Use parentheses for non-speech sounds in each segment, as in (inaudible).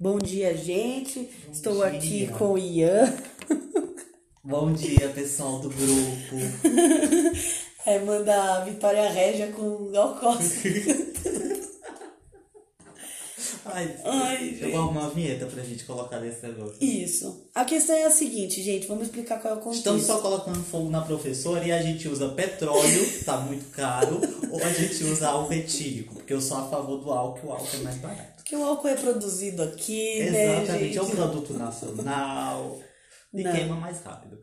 Bom dia, gente. Bom Estou dia. aqui com o Ian. (laughs) Bom dia, pessoal do grupo. Aí (laughs) manda a Vitória Régia com o Gal Costa. (laughs) Ai, Ai, eu gente. vou arrumar uma vinheta pra gente colocar nesse negócio. Isso. A questão é a seguinte, gente. Vamos explicar qual é o contexto. Estamos só colocando fogo na professora e a gente usa petróleo, tá muito caro, (laughs) ou a gente usa álcool etílico, porque eu sou a favor do álcool, o álcool é mais barato. Porque o álcool é produzido aqui, né, Exatamente, gente? é um produto nacional e Não. queima mais rápido.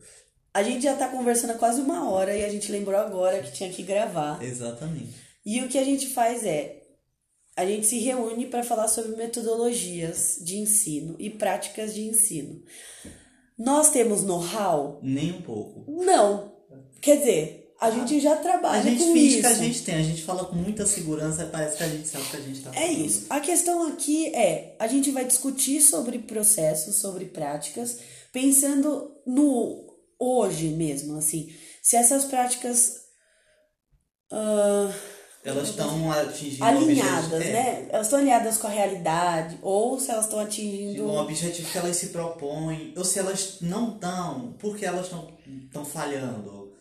A gente já tá conversando há quase uma hora e a gente lembrou agora que tinha que gravar. Exatamente. E o que a gente faz é a gente se reúne para falar sobre metodologias de ensino e práticas de ensino. Nós temos know-how? Nem um pouco. Não. Quer dizer, a gente já A trabalha gente com finge isso. que a gente tem, a gente fala com muita segurança e parece que a gente sabe o que a gente tá É falando. isso. A questão aqui é, a gente vai discutir sobre processos, sobre práticas, pensando no hoje mesmo, assim. Se essas práticas ah, Elas estão atingindo alinhadas, é, né? Elas estão alinhadas com a realidade, ou se elas estão Um atingindo. objetivo que elas se propõem, ou se elas não estão, porque elas estão falhando.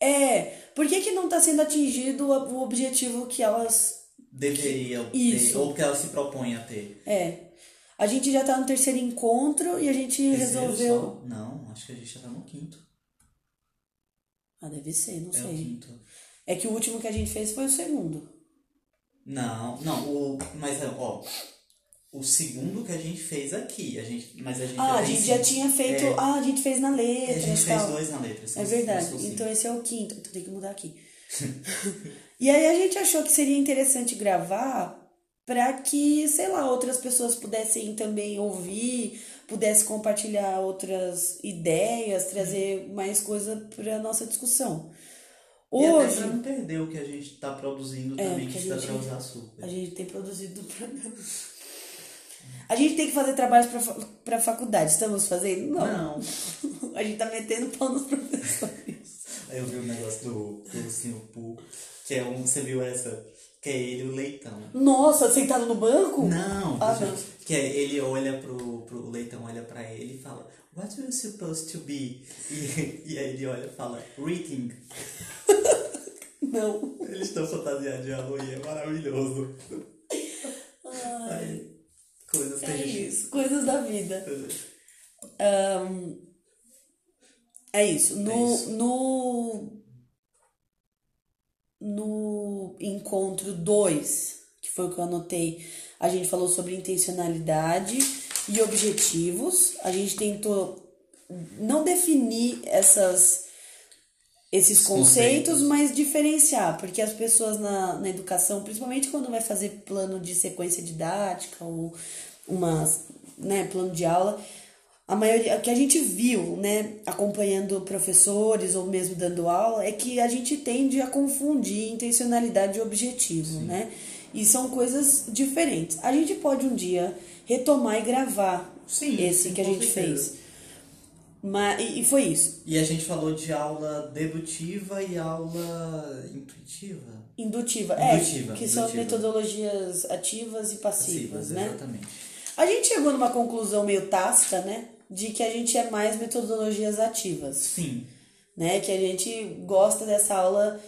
É, por que, que não está sendo atingido o o objetivo que elas. Deveriam ter, Isso. ou que elas se propõem a ter. É. A gente já tá no terceiro encontro e a gente Terceiro resolveu. só? Não, acho que a gente já tá no quinto. Ah, deve ser, não É o sei. quinto. É que o último que a gente fez foi o segundo. Não, não, o, mas é, ó, o segundo que a gente fez aqui, a gente, mas a gente Ah, já a gente já tinha feito. É, Ah, a gente fez na letra a gente fez dois na letra. É verdade. Então esse é o quinto. Então tem que mudar aqui. (laughs) e aí a gente achou que seria interessante gravar para que, sei lá, outras pessoas pudessem também ouvir, pudessem compartilhar outras ideias, trazer mais coisa para nossa discussão. E até Hoje pra não perder o que a gente tá produzindo É, também, que a dá gente- pra usar açúcar. a gente tem produzido (laughs) pra... A gente tem que fazer trabalhos para para faculdade. Estamos fazendo? Não. Não. (laughs) A gente tá metendo pau nos professores. Aí eu vi um negócio do, do Ursinho Poo, que é um. Você viu essa? Que é ele e o leitão. Nossa, sentado no banco? Não, Ah, não. que é, ele olha pro, pro o leitão, olha pra ele e fala, What are you supposed to be? E, (laughs) e aí ele olha e fala, Reading. (laughs) Não. Eles estão fantasiados de Halloween, é maravilhoso. Aí, coisas que a É isso, coisas da vida. Ahn, é isso. No, É isso. no no encontro 2, que foi o que eu anotei, a gente falou sobre intencionalidade e objetivos. A gente tentou não definir essas esses conceitos, conceitos. mas diferenciar, porque as pessoas na, na educação, principalmente quando vai fazer plano de sequência didática ou uma, né, plano de aula, a maioria que a gente viu, né, acompanhando professores ou mesmo dando aula, é que a gente tende a confundir intencionalidade e objetivo, né? E são coisas diferentes. A gente pode um dia retomar e gravar Sim, esse sim, que a gente certeza. fez. Mas, e, foi isso. E a gente falou de aula dedutiva e aula intuitiva. Indutiva, Indutiva, é, que são indutiva. metodologias ativas e passivas, né? Exatamente. A gente chegou numa conclusão meio tácita, né? De que a gente é mais metodologias ativas, Sim. né? Que a gente gosta dessa aula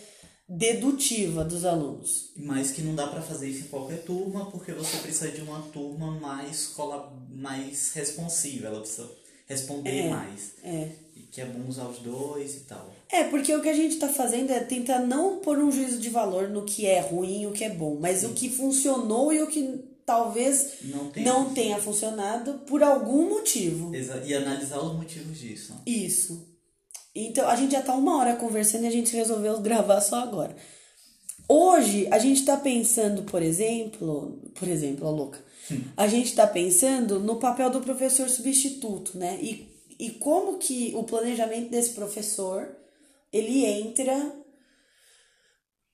dedutiva dos alunos. Mas que não dá pra fazer isso em qualquer turma, porque você precisa de uma turma mais, cola- mais responsiva, ela precisa responder mais. É. E que é bom usar os dois e tal. É, porque o que a gente tá fazendo é tentar não pôr um juízo de valor no que é ruim e o que é bom, mas o que funcionou e o que talvez Não tem. não tenha funcionado por algum motivo. Exa- E analisar os motivos disso. Isso. Então, a gente já tá uma hora conversando e a gente resolveu gravar só agora. Hoje, a gente tá pensando, por exemplo, por exemplo, ó, louca, a gente tá pensando no papel do professor substituto, né? E, e como que o planejamento desse professor, ele entra,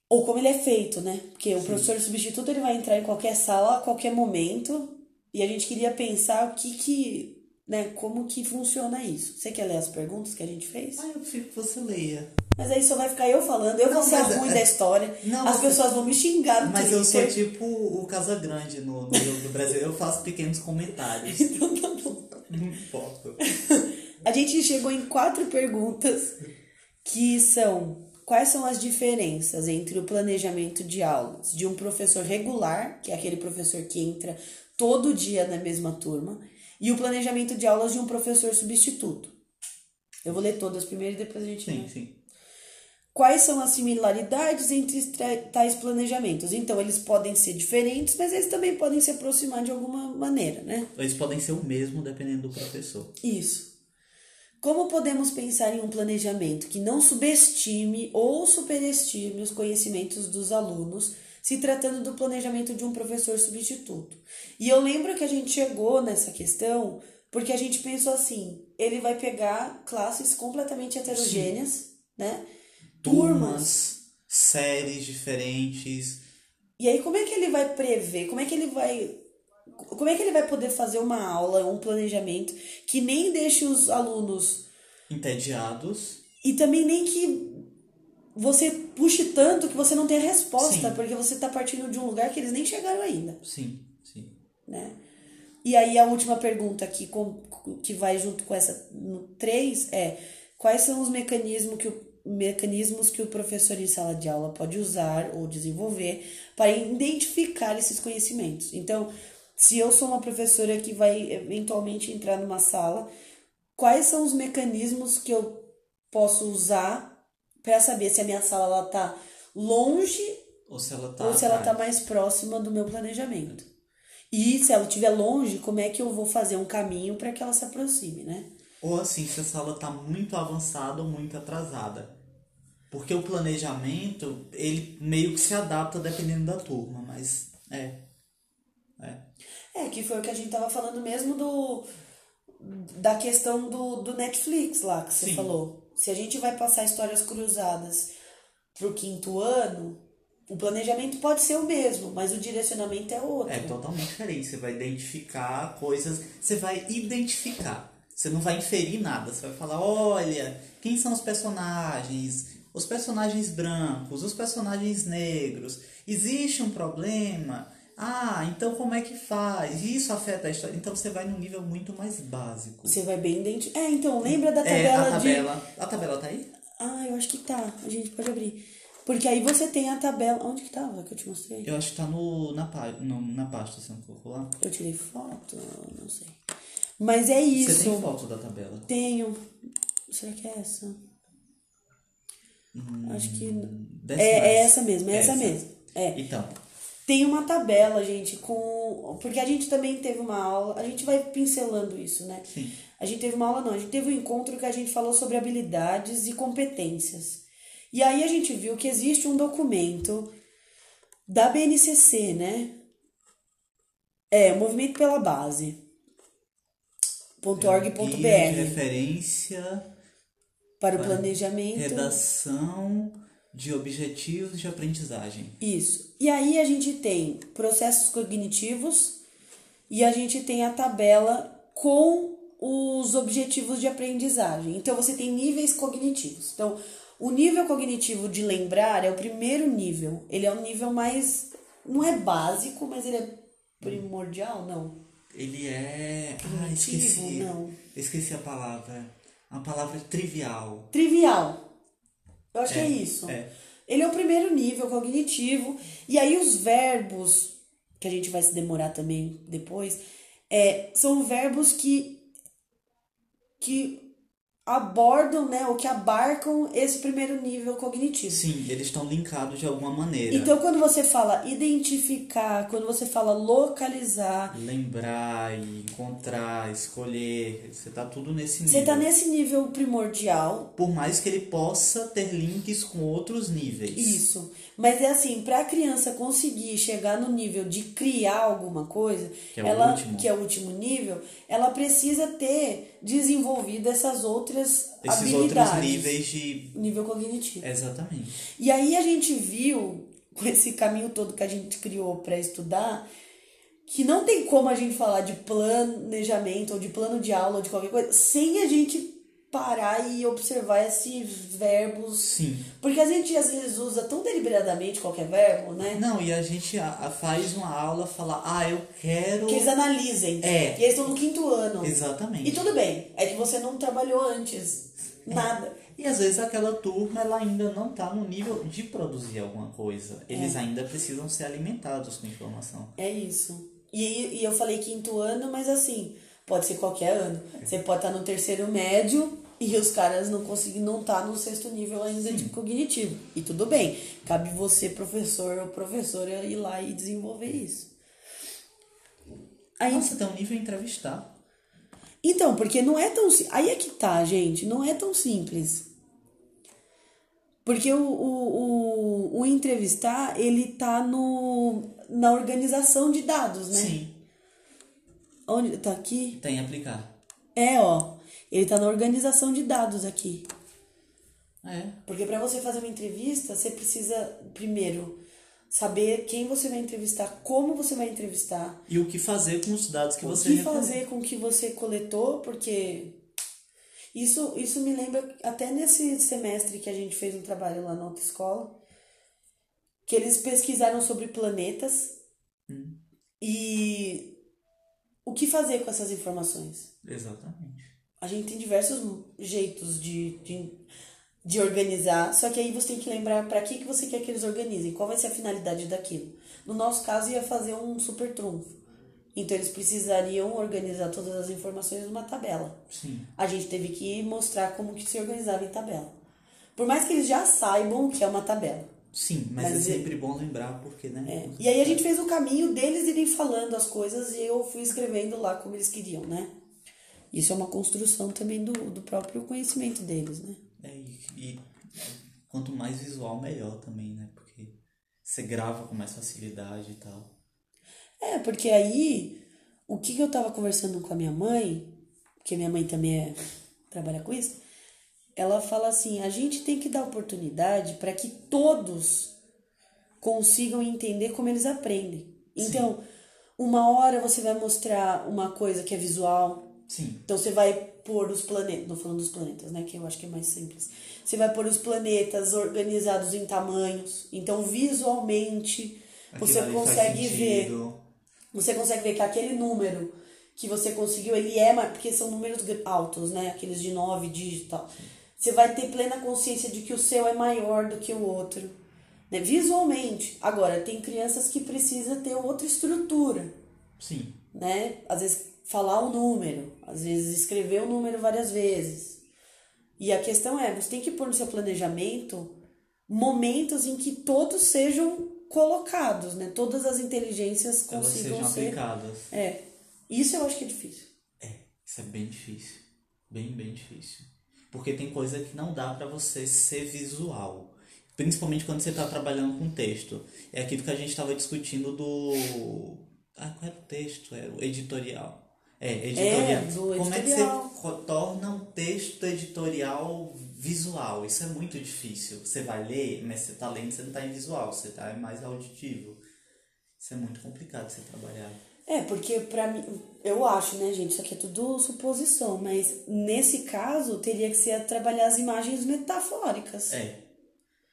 ou como ele é feito, né? Porque o professor substituto, ele vai entrar em qualquer sala, a qualquer momento, e a gente queria pensar o que que, né, como que funciona isso. Você quer ler as perguntas que a gente fez? Ah, eu prefiro que você leia. Mas aí só vai ficar eu falando, eu Não, vou ser mas é- da história. Não, As mas- pessoas vão me xingar no Mas eu sou tipo o Casagrande no, no jogo do Brasil. Eu faço pequenos comentários. (laughs) Então tá bom. Não importa. (laughs) A gente chegou em quatro perguntas que são quais são as diferenças entre o planejamento de aulas de um professor regular, que é aquele professor que entra todo dia na mesma turma, e o planejamento de aulas de um professor substituto. Eu vou ler todas primeiro e depois a gente Sim, sim. Quais são as similaridades entre tais planejamentos? Então, eles podem ser diferentes, mas eles também podem se aproximar de alguma maneira, né? Eles podem ser o mesmo dependendo do professor. Isso. Como podemos pensar em um planejamento que não subestime ou superestime os conhecimentos dos alunos, se tratando do planejamento de um professor substituto? E eu lembro que a gente chegou nessa questão porque a gente pensou assim: ele vai pegar classes completamente heterogêneas, né? Turmas, séries diferentes. E aí, como é que ele vai prever? Como é que ele vai. Como é que ele vai poder fazer uma aula, um planejamento que nem deixe os alunos Entediados. e também nem que você puxe tanto que você não tenha resposta, Sim. porque você está partindo de um lugar que eles nem chegaram ainda, Sim, sim. né? E aí a última pergunta aqui com, que vai junto com essa no 3 é quais são os mecanismos que o mecanismos que o professor em sala de aula pode usar ou desenvolver para identificar esses conhecimentos. Então, se eu sou uma professora que vai eventualmente entrar numa sala, quais são os mecanismos que eu posso usar para saber se a minha sala ela tá longe Ou se ela tá. ou se ela tá mais próxima do meu planejamento. E se ela estiver longe, como é que eu vou fazer um caminho para que ela se aproxime, né? Ou assim, se a sala tá muito avançada ou muito atrasada. Porque o planejamento, ele meio que se adapta dependendo da turma, mas é. É. É, que foi o que a gente tava falando mesmo do da questão do, do Netflix lá que você Sim. falou. Se a gente vai passar histórias cruzadas pro quinto ano, o planejamento pode ser o mesmo, mas o direcionamento é outro. É totalmente diferente. Você vai identificar coisas. Você vai identificar. Você não vai inferir nada. Você vai falar: olha, quem são os personagens? Os personagens brancos, os personagens negros. Existe um problema? Ah, então como é que faz? Isso afeta a história. Então você vai num nível muito mais básico. Você vai bem identificar. É, então, lembra da É, tabela, a de. tabela. A tabela tá aí? Ah, eu acho que tá. A gente pode abrir. Porque aí você tem a tabela. Onde que tava que eu te mostrei? Eu acho que tá no, na, pá- no, na pasta, você não colocou lá? Eu tirei foto? Não sei. Mas é Você isso. tem foto da tabela? Tenho. Será que é essa? Acho que. É, é essa mesmo, é essa, mesmo. É. Então, Tem uma tabela, gente, com. Porque a gente também teve uma aula. A gente vai pincelando isso, né? Sim. A gente teve uma aula, não. A gente teve um encontro que a gente falou sobre habilidades e competências. E aí a gente viu que existe um documento da BNCC, né? É, Movimento pela Base. Guia de .org.br referência, para o planejamento. redação de objetivos de aprendizagem. Isso. E aí a gente tem processos cognitivos e a gente tem a tabela com os objetivos de aprendizagem. Então você tem níveis cognitivos. Então, o nível cognitivo de lembrar é o primeiro nível. Ele é um nível mais não é básico, mas ele é primordial, não. Ele é. Ah, esqueci. não. Esqueci a palavra. A palavra é trivial. Trivial. Eu acho que É, é isso. é. Ele é o primeiro nível cognitivo. E aí os verbos, que a gente vai se demorar também depois, é, são verbos que, que abordam, né, ou que abarcam esse primeiro nível cognitivo. Sim, eles estão linkados de alguma maneira. Então, quando você fala identificar, quando você fala localizar, Lembrar, encontrar, escolher. Você tá tudo nesse nível. você tá nesse nível primordial, Por mais que ele possa ter links com outros níveis. Isso. Mas é assim, para a criança conseguir chegar no nível de criar alguma coisa, Que é o ela, último. que é o último nível, ela precisa ter desenvolvido essas outras Esses habilidades. outros níveis de. Nível cognitivo. Exatamente. E aí a gente viu, com esse caminho todo que a gente criou para estudar, que não tem como a gente falar de planejamento ou de plano de aula ou de qualquer coisa sem a gente parar e observar esses verbos. Sim. Porque a gente às vezes usa tão deliberadamente qualquer verbo, né? Não, e a gente faz uma aula falar, ah, eu quero. Que eles analisem. É. E eles estão no quinto ano. Exatamente. E tudo bem, é que você não trabalhou antes. Nada. E às vezes aquela turma ela ainda não está no nível de produzir alguma coisa. Eles ainda precisam ser alimentados com informação. É isso. E, e eu falei quinto ano, mas assim, pode ser qualquer ano. Você pode estar no terceiro médio e os caras não conseguem, não tá no sexto nível ainda de cognitivo. E tudo bem. Cabe você, professor ou professora, ir lá e desenvolver isso. Aí, Nossa, tem um nível entrevistar. Então, porque não é tão. Aí é que tá, gente. Não é tão simples. Porque o, o, o, o entrevistar, ele tá no, na organização de dados, né? Sim, Onde tá aqui? tem aplicar. É, ó. Ele tá na organização de dados aqui. É. Porque para você fazer uma entrevista, você precisa, primeiro, saber quem você vai entrevistar, como você vai entrevistar, E o que fazer com os dados que o você que recolheu. fazer com o que você coletou, porque isso, isso me lembra até nesse semestre que a gente fez um trabalho lá na autoescola, que eles pesquisaram sobre planetas Hum. e o que fazer com essas informações. Exatamente. A gente tem diversos jeitos de, de, de organizar, só que aí você tem que lembrar para que, que você quer que eles organizem, qual vai ser a finalidade daquilo. No nosso caso, ia fazer um super trunfo. Então, eles precisariam organizar todas as informações numa tabela. Sim. A gente teve que mostrar como que se organizava em tabela. Por mais que eles já saibam o que é uma tabela. Sim, mas, Mas é e- sempre bom lembrar, porque, né? É. E aí a gente fez o caminho deles irem falando as coisas e eu fui escrevendo lá como eles queriam, né? Isso é uma construção também do, do próprio conhecimento deles, né? É, e, e quanto mais visual, melhor também, né? Porque você grava com mais facilidade e tal. É, porque aí, o que, que eu tava conversando com a minha mãe, porque minha mãe também é, trabalha com isso, ela fala assim: a gente tem que dar oportunidade para que todos consigam entender como eles aprendem. Então, uma hora você vai mostrar uma coisa que é visual, Sim. então você vai pôr os planetas, não falando dos planetas, né, que eu acho que é mais simples. Você vai pôr os planetas organizados em tamanhos. Então, visualmente, você Aquilo faz consegue ver você consegue ver que aquele número que você conseguiu, ele é, mais- porque são números altos, né? Aqueles de nove dígitos e tal. Você vai ter plena consciência de que o seu é maior do que o outro, né? Visualmente. Agora, tem crianças que precisam ter outra estrutura, Sim. né? Às vezes falar o número, às vezes escrever o número várias vezes. E a questão é, você tem que pôr no seu planejamento momentos em que todos sejam colocados, né? Todas as inteligências Elas consigam sejam ser aplicadas. é, isso eu acho que é difícil. É, isso é bem difícil. Bem, bem difícil. Porque tem coisa que não dá pra você ser visual. Principalmente quando você tá trabalhando com texto. É aquilo que a gente tava discutindo do. Ah, qual era o texto? Era o editorial. É, editorial. do Como é que editorial. você torna um texto editorial visual? Isso é muito difícil. Você vai ler, mas você tá lendo, você não tá em visual, você tá mais auditivo. Isso é muito complicado você trabalhar. É, porque pra mim, eu acho, né, gente, isso aqui é tudo suposição, mas nesse caso teria que ser trabalhar as imagens metafóricas. É.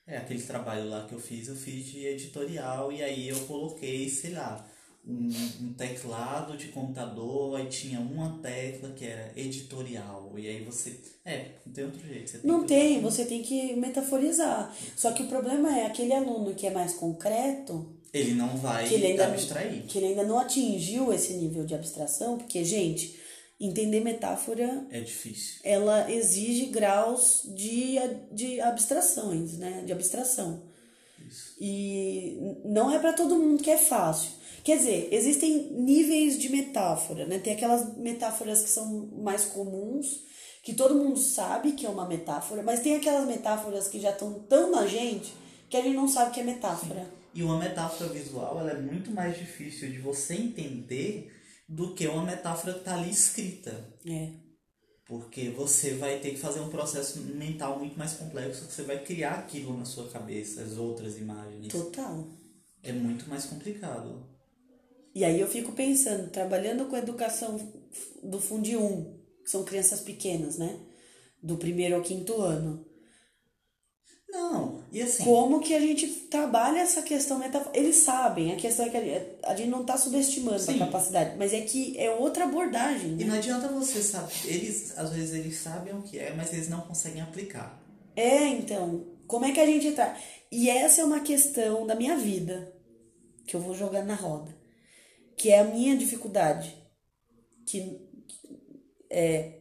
É, aquele trabalho lá que eu fiz, eu fiz de editorial e aí eu coloquei, sei lá, um, um teclado de computador, aí tinha uma tecla que era editorial. E aí você. É, não tem outro jeito. Você Não que- tem, você tem que metaforizar. Só que o problema é aquele aluno que é mais concreto, Ele não vai que ele ainda, abstrair. que ele ainda não atingiu esse nível de abstração, porque, gente, entender metáfora É difícil. ela exige graus de, de abstrações, né? De abstração. E n- não é para todo mundo que é fácil. Quer dizer, existem níveis de metáfora, né? Tem aquelas metáforas que são mais comuns, que todo mundo sabe que é uma metáfora, mas tem aquelas metáforas que já estão tão na gente que a gente não sabe que é metáfora. E uma metáfora visual ela é muito mais difícil de você entender do que uma metáfora que tá ali escrita. É. Porque você vai ter que fazer um processo mental muito mais complexo, que você vai criar aquilo na sua cabeça, as outras imagens. Total. É muito mais complicado. E aí eu fico pensando, trabalhando com a educação do Fundi 1, que são crianças pequenas, né? do primeiro ao quinto ano. Não, e assim. Como que a gente trabalha essa questão metafórica? Eles sabem, a questão é que a, gente não está subestimando Sim. a capacidade, mas é que é outra abordagem. E Né? não adianta você saber. Eles, às vezes, eles sabem o que é, mas eles não conseguem aplicar. É, então, como é que a gente tá? E essa é uma questão da minha vida que eu vou jogar na roda, que é a minha dificuldade, que é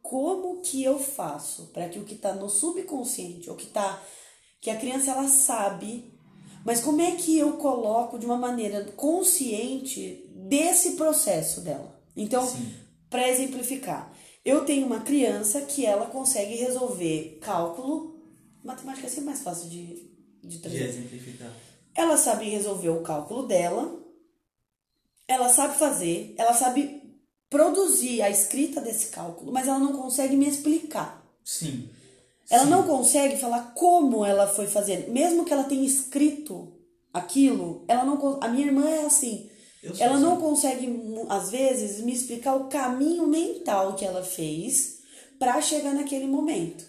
como que eu faço para que o que tá no subconsciente, ou que tá que a criança ela sabe, mas como é que eu coloco de uma maneira consciente desse processo dela? Então, para exemplificar, eu tenho uma criança que ela consegue resolver cálculo, matemática é sempre mais fácil de, de De trazer. exemplificar. Ela sabe resolver o cálculo dela, ela sabe fazer, ela sabe produzir a escrita desse cálculo, mas ela não consegue me explicar. Sim. Ela Sim. não consegue falar como ela foi fazendo, mesmo que ela tenha escrito aquilo, ela não a minha irmã é assim. Ela assim. não consegue às vezes me explicar o caminho mental que ela fez para chegar naquele momento.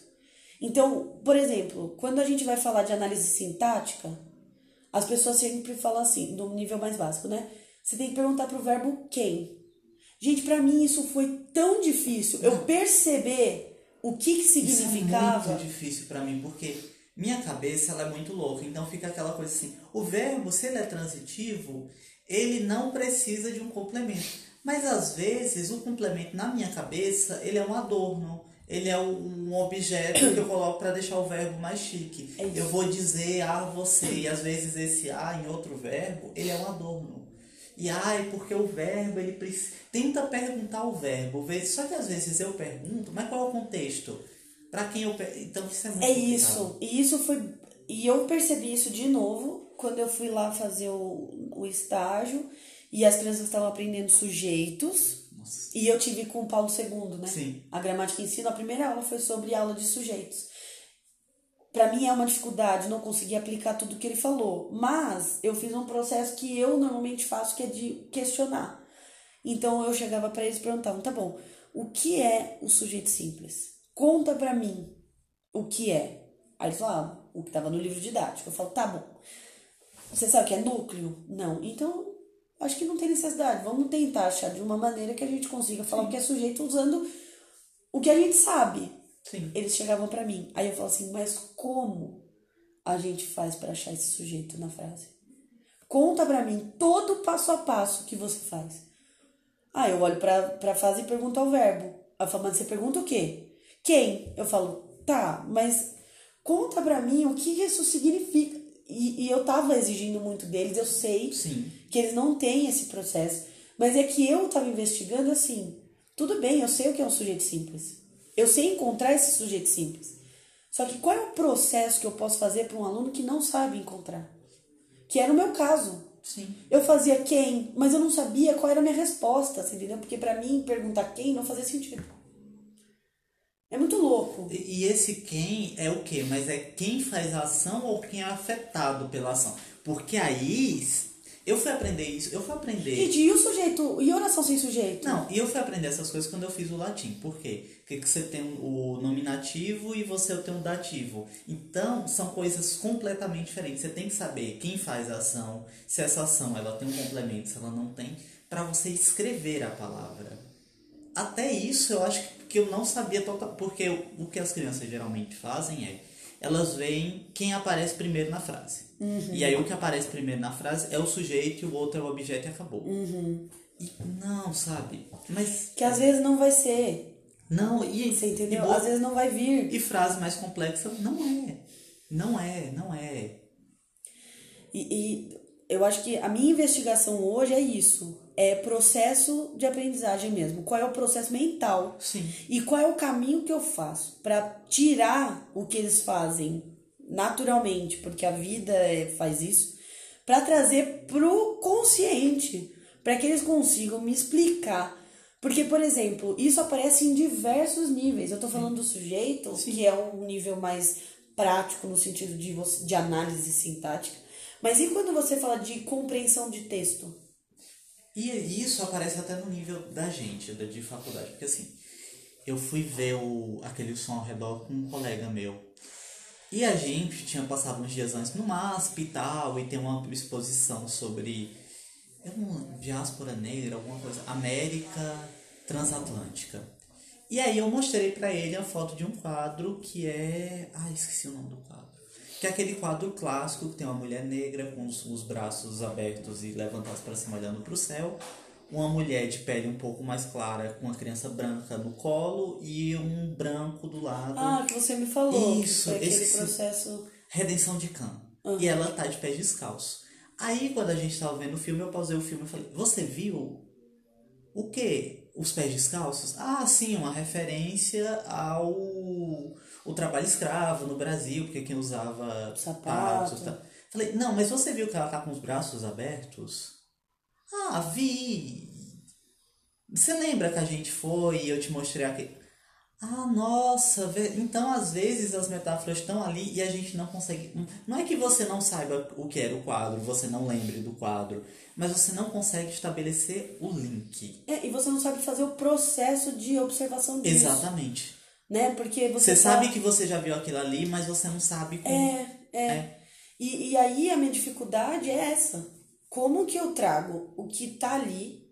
Então, por exemplo, quando a gente vai falar de análise sintática, as pessoas sempre falam assim, do nível mais básico, né? Você tem que perguntar pro verbo quem. Gente, pra mim isso foi tão difícil. Eu perceber o que, que Isso significava. é muito difícil pra mim, porque minha cabeça ela é muito louca, então fica aquela coisa assim, o verbo, se ele é transitivo, ele não precisa de um complemento. Mas às vezes o complemento na minha cabeça, ele é um adorno, ele é um objeto que eu coloco para deixar o verbo mais chique. É isso. eu vou dizer a você, e às vezes esse a em outro verbo, ele é um adorno. E ai, porque o verbo, ele precisa. Tenta perguntar o verbo. Só que às vezes eu pergunto, mas qual é o contexto? Pra quem eu. per- Então isso é muito É complicado. isso. E isso foi. E eu percebi isso de novo quando eu fui lá fazer o, o estágio e as crianças estavam aprendendo sujeitos. Nossa. E eu tive com o Paulo II, né? Sim. A gramática ensino, a primeira aula foi sobre aula de sujeitos. Pra mim é uma dificuldade não conseguir aplicar tudo que ele falou, mas eu fiz um processo que eu normalmente faço que é de questionar. Então eu chegava pra eles e perguntava: "Tá bom, o que é o sujeito simples? Conta pra mim o que é". Aí eles falavam o que estava no livro didático. Eu falo: "Tá bom. Você sabe o que é núcleo? Não. Então, acho que não tem necessidade. Vamos tentar achar de uma maneira que a gente consiga falar o que é sujeito usando o que a gente sabe. Sim. Eles chegavam pra mim. Aí eu falo assim, mas como a gente faz pra achar esse sujeito na frase? Conta pra mim todo o passo a passo que você faz. Ah, eu olho pra, pra frase e pergunto ao verbo. Aí eu falo, mas você pergunta o quê? Quem? Eu falo, tá, mas conta pra mim o que isso significa. E, e eu tava exigindo muito deles, eu sei Sim. que eles não têm esse processo. Mas é que eu estava investigando assim. Tudo bem, eu sei o que é um sujeito simples. Eu sei encontrar esse sujeito simples. Só que qual é o processo que eu posso fazer para um aluno que não sabe encontrar? Que era o meu caso. Sim. Eu fazia quem, mas eu não sabia qual era a minha resposta, você entendeu? Porque para mim perguntar quem não fazia sentido. É muito louco. E, esse quem é o quê? Mas é quem faz a ação ou quem é afetado pela ação? Porque aí. Eu fui aprender isso. Eu fui aprender. Gente, e o sujeito? E oração sem sujeito? Não, e eu fui aprender essas coisas quando eu fiz o latim. Por quê? Porque que você tem o nominativo e você tem o dativo. Então, são coisas completamente diferentes. Você tem que saber quem faz a ação, se essa ação ela tem um complemento, se ela não tem, para você escrever a palavra. Até isso eu acho que eu não sabia total, porque o que as crianças geralmente fazem é elas veem quem aparece primeiro na frase. E aí o que aparece primeiro na frase é o sujeito e o outro é o objeto e acabou. E não, sabe? Mas Que às vezes não vai ser. não, e Você entendeu? e Às vezes não vai vir. e frase mais complexa não é. Não é, não é. E, e eu acho que a minha investigação hoje é isso. É processo de aprendizagem mesmo. Qual é o processo mental? Sim. E qual é o caminho que eu faço para tirar o que eles fazem naturalmente, porque a vida é- faz isso, para trazer pro consciente, para que eles consigam me explicar. Porque, por exemplo, isso aparece em diversos níveis. Eu tô falando do sujeito, que é um nível mais prático no sentido de, você, de análise sintática. Mas e quando você fala de compreensão de texto? E isso aparece até no nível da gente, da de faculdade, porque assim, eu fui ver o, aquele som ao redor com um colega meu. E a gente tinha passado uns dias antes no MASP e tal, e tem uma exposição sobre é uma diáspora negra, alguma coisa, América Transatlântica. E aí eu mostrei para ele a foto de um quadro que é. Ah, esqueci o nome do quadro. Que é aquele quadro clássico que tem uma mulher negra com os, os braços abertos e levantados para cima olhando para o céu uma mulher de pele um pouco mais clara com uma criança branca no colo e um branco do lado. Ah, que você me falou. Isso, aquele esse processo. Redenção de Khan. Uhum. E ela tá de pés descalços. Aí quando a gente tava vendo o filme, eu pausei o filme e falei: "Você viu o que? Os pés descalços? Ah, sim, uma referência ao o trabalho escravo no Brasil, porque quem usava Sapato. sapatos, tá? Falei: "Não, mas você viu que ela tá com os braços abertos?" Ah, vi. Você lembra que a gente foi e eu te mostrei aqui? Ah, nossa, então às vezes as metáforas estão ali e a gente não consegue. Não é que você não saiba o que era o quadro, você não lembre do quadro, mas você não consegue estabelecer o link. É, e você não sabe fazer o processo de observação disso. Exatamente. Né? Porque você, Você tá- sabe que você já viu aquilo ali, mas você não sabe como. É, é. E, e aí a minha dificuldade é essa. Como que eu trago o que tá ali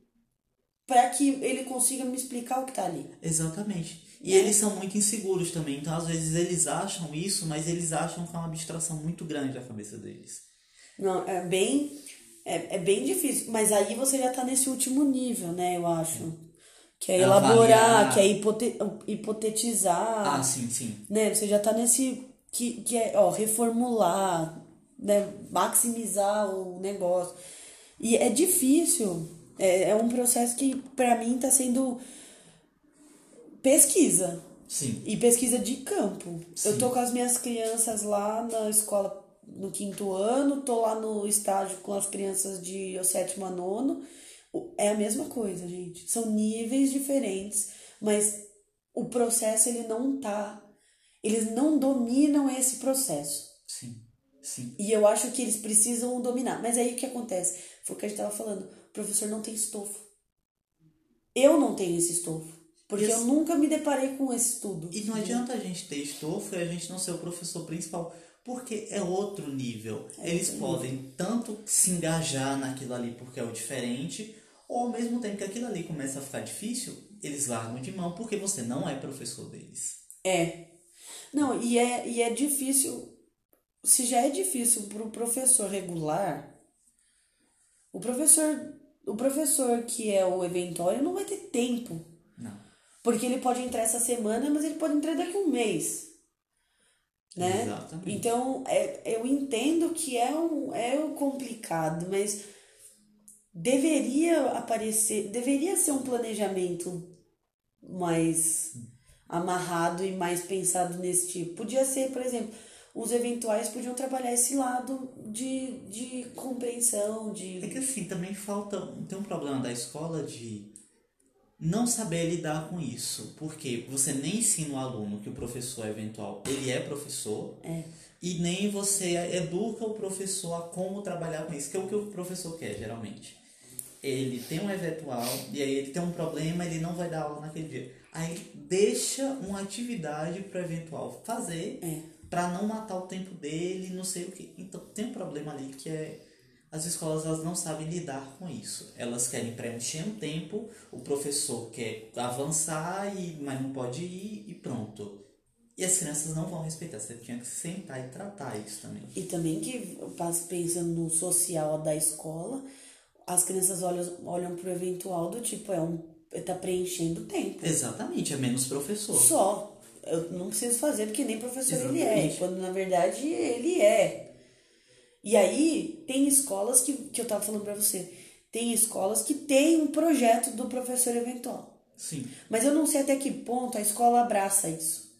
para que ele consiga me explicar o que tá ali? Exatamente. E É. eles são muito inseguros também. Então, às vezes, eles acham isso, mas eles acham que é uma abstração muito grande da cabeça deles. Não, é bem, é, é bem difícil. Mas aí você já tá nesse último nível, né? Eu acho. Que é elaborar, Avaliar. que é hipote, hipotetizar. Ah, sim, sim. né? Você já tá nesse que, que é, ó, reformular, né? Maximizar o negócio. E é difícil. É, é um processo que pra mim tá sendo pesquisa. Sim. E pesquisa de campo. Sim. Eu tô com as minhas crianças lá na escola no quinto ano, tô lá no estágio com as crianças de o sétimo a nono. É a mesma coisa, gente. São níveis diferentes, mas o processo ele não tá. Eles não dominam esse processo. Sim. Sim. E eu acho que eles precisam dominar. Mas aí o que acontece? Foi o que a gente tava falando. O professor não tem estofo. Eu não tenho esse estofo. Porque Isso. eu nunca me deparei com esse estudo. E não adianta a gente ter estofo e a gente não ser o professor principal, porque é outro nível. É Eles outro podem tanto se engajar naquilo ali porque é o diferente, ou ao mesmo tempo que aquilo ali começa a ficar difícil, eles largam de mão porque você não é professor deles. É. Não, e é, e é difícil. Se já é difícil para o professor regular, o professor, o professor que é o eventuário não vai ter tempo. Não. Porque ele pode entrar essa semana, mas ele pode entrar daqui a um mês. Né? Exatamente. Então, é, eu entendo que é um, é um complicado, mas deveria aparecer, deveria ser um planejamento mais amarrado e mais pensado nesse tipo. Podia ser, por exemplo, os eventuais podiam trabalhar esse lado de, de compreensão, É de. que assim, também falta. Tem um problema da escola de não saber lidar com isso. Porque você nem ensina o aluno que o professor eventual ele é professor. E nem você educa o professor a como trabalhar com isso, que é o que o professor quer, geralmente. Ele tem um eventual, e aí ele tem um problema, ele não vai dar aula naquele dia. Aí deixa uma atividade para o eventual fazer, É. para não matar o tempo dele, não sei o que. Então tem um problema ali que é as escolas elas não sabem lidar com isso. Elas querem preencher um tempo, o professor quer avançar e mas não pode ir e pronto. E as crianças não vão respeitar. Você tinha que sentar e tratar isso também. E também que pensando no social da escola, as crianças olham, olham pro eventual do tipo, é um. tá preenchendo tempo. Exatamente, é menos professor. Só. Eu não preciso fazer porque nem professor ele é. Exatamente. Quando na verdade ele é. E aí tem escolas que, que eu tava falando pra você. Tem escolas que tem um projeto do professor eventual. Sim. Mas eu não sei até que ponto a escola abraça isso.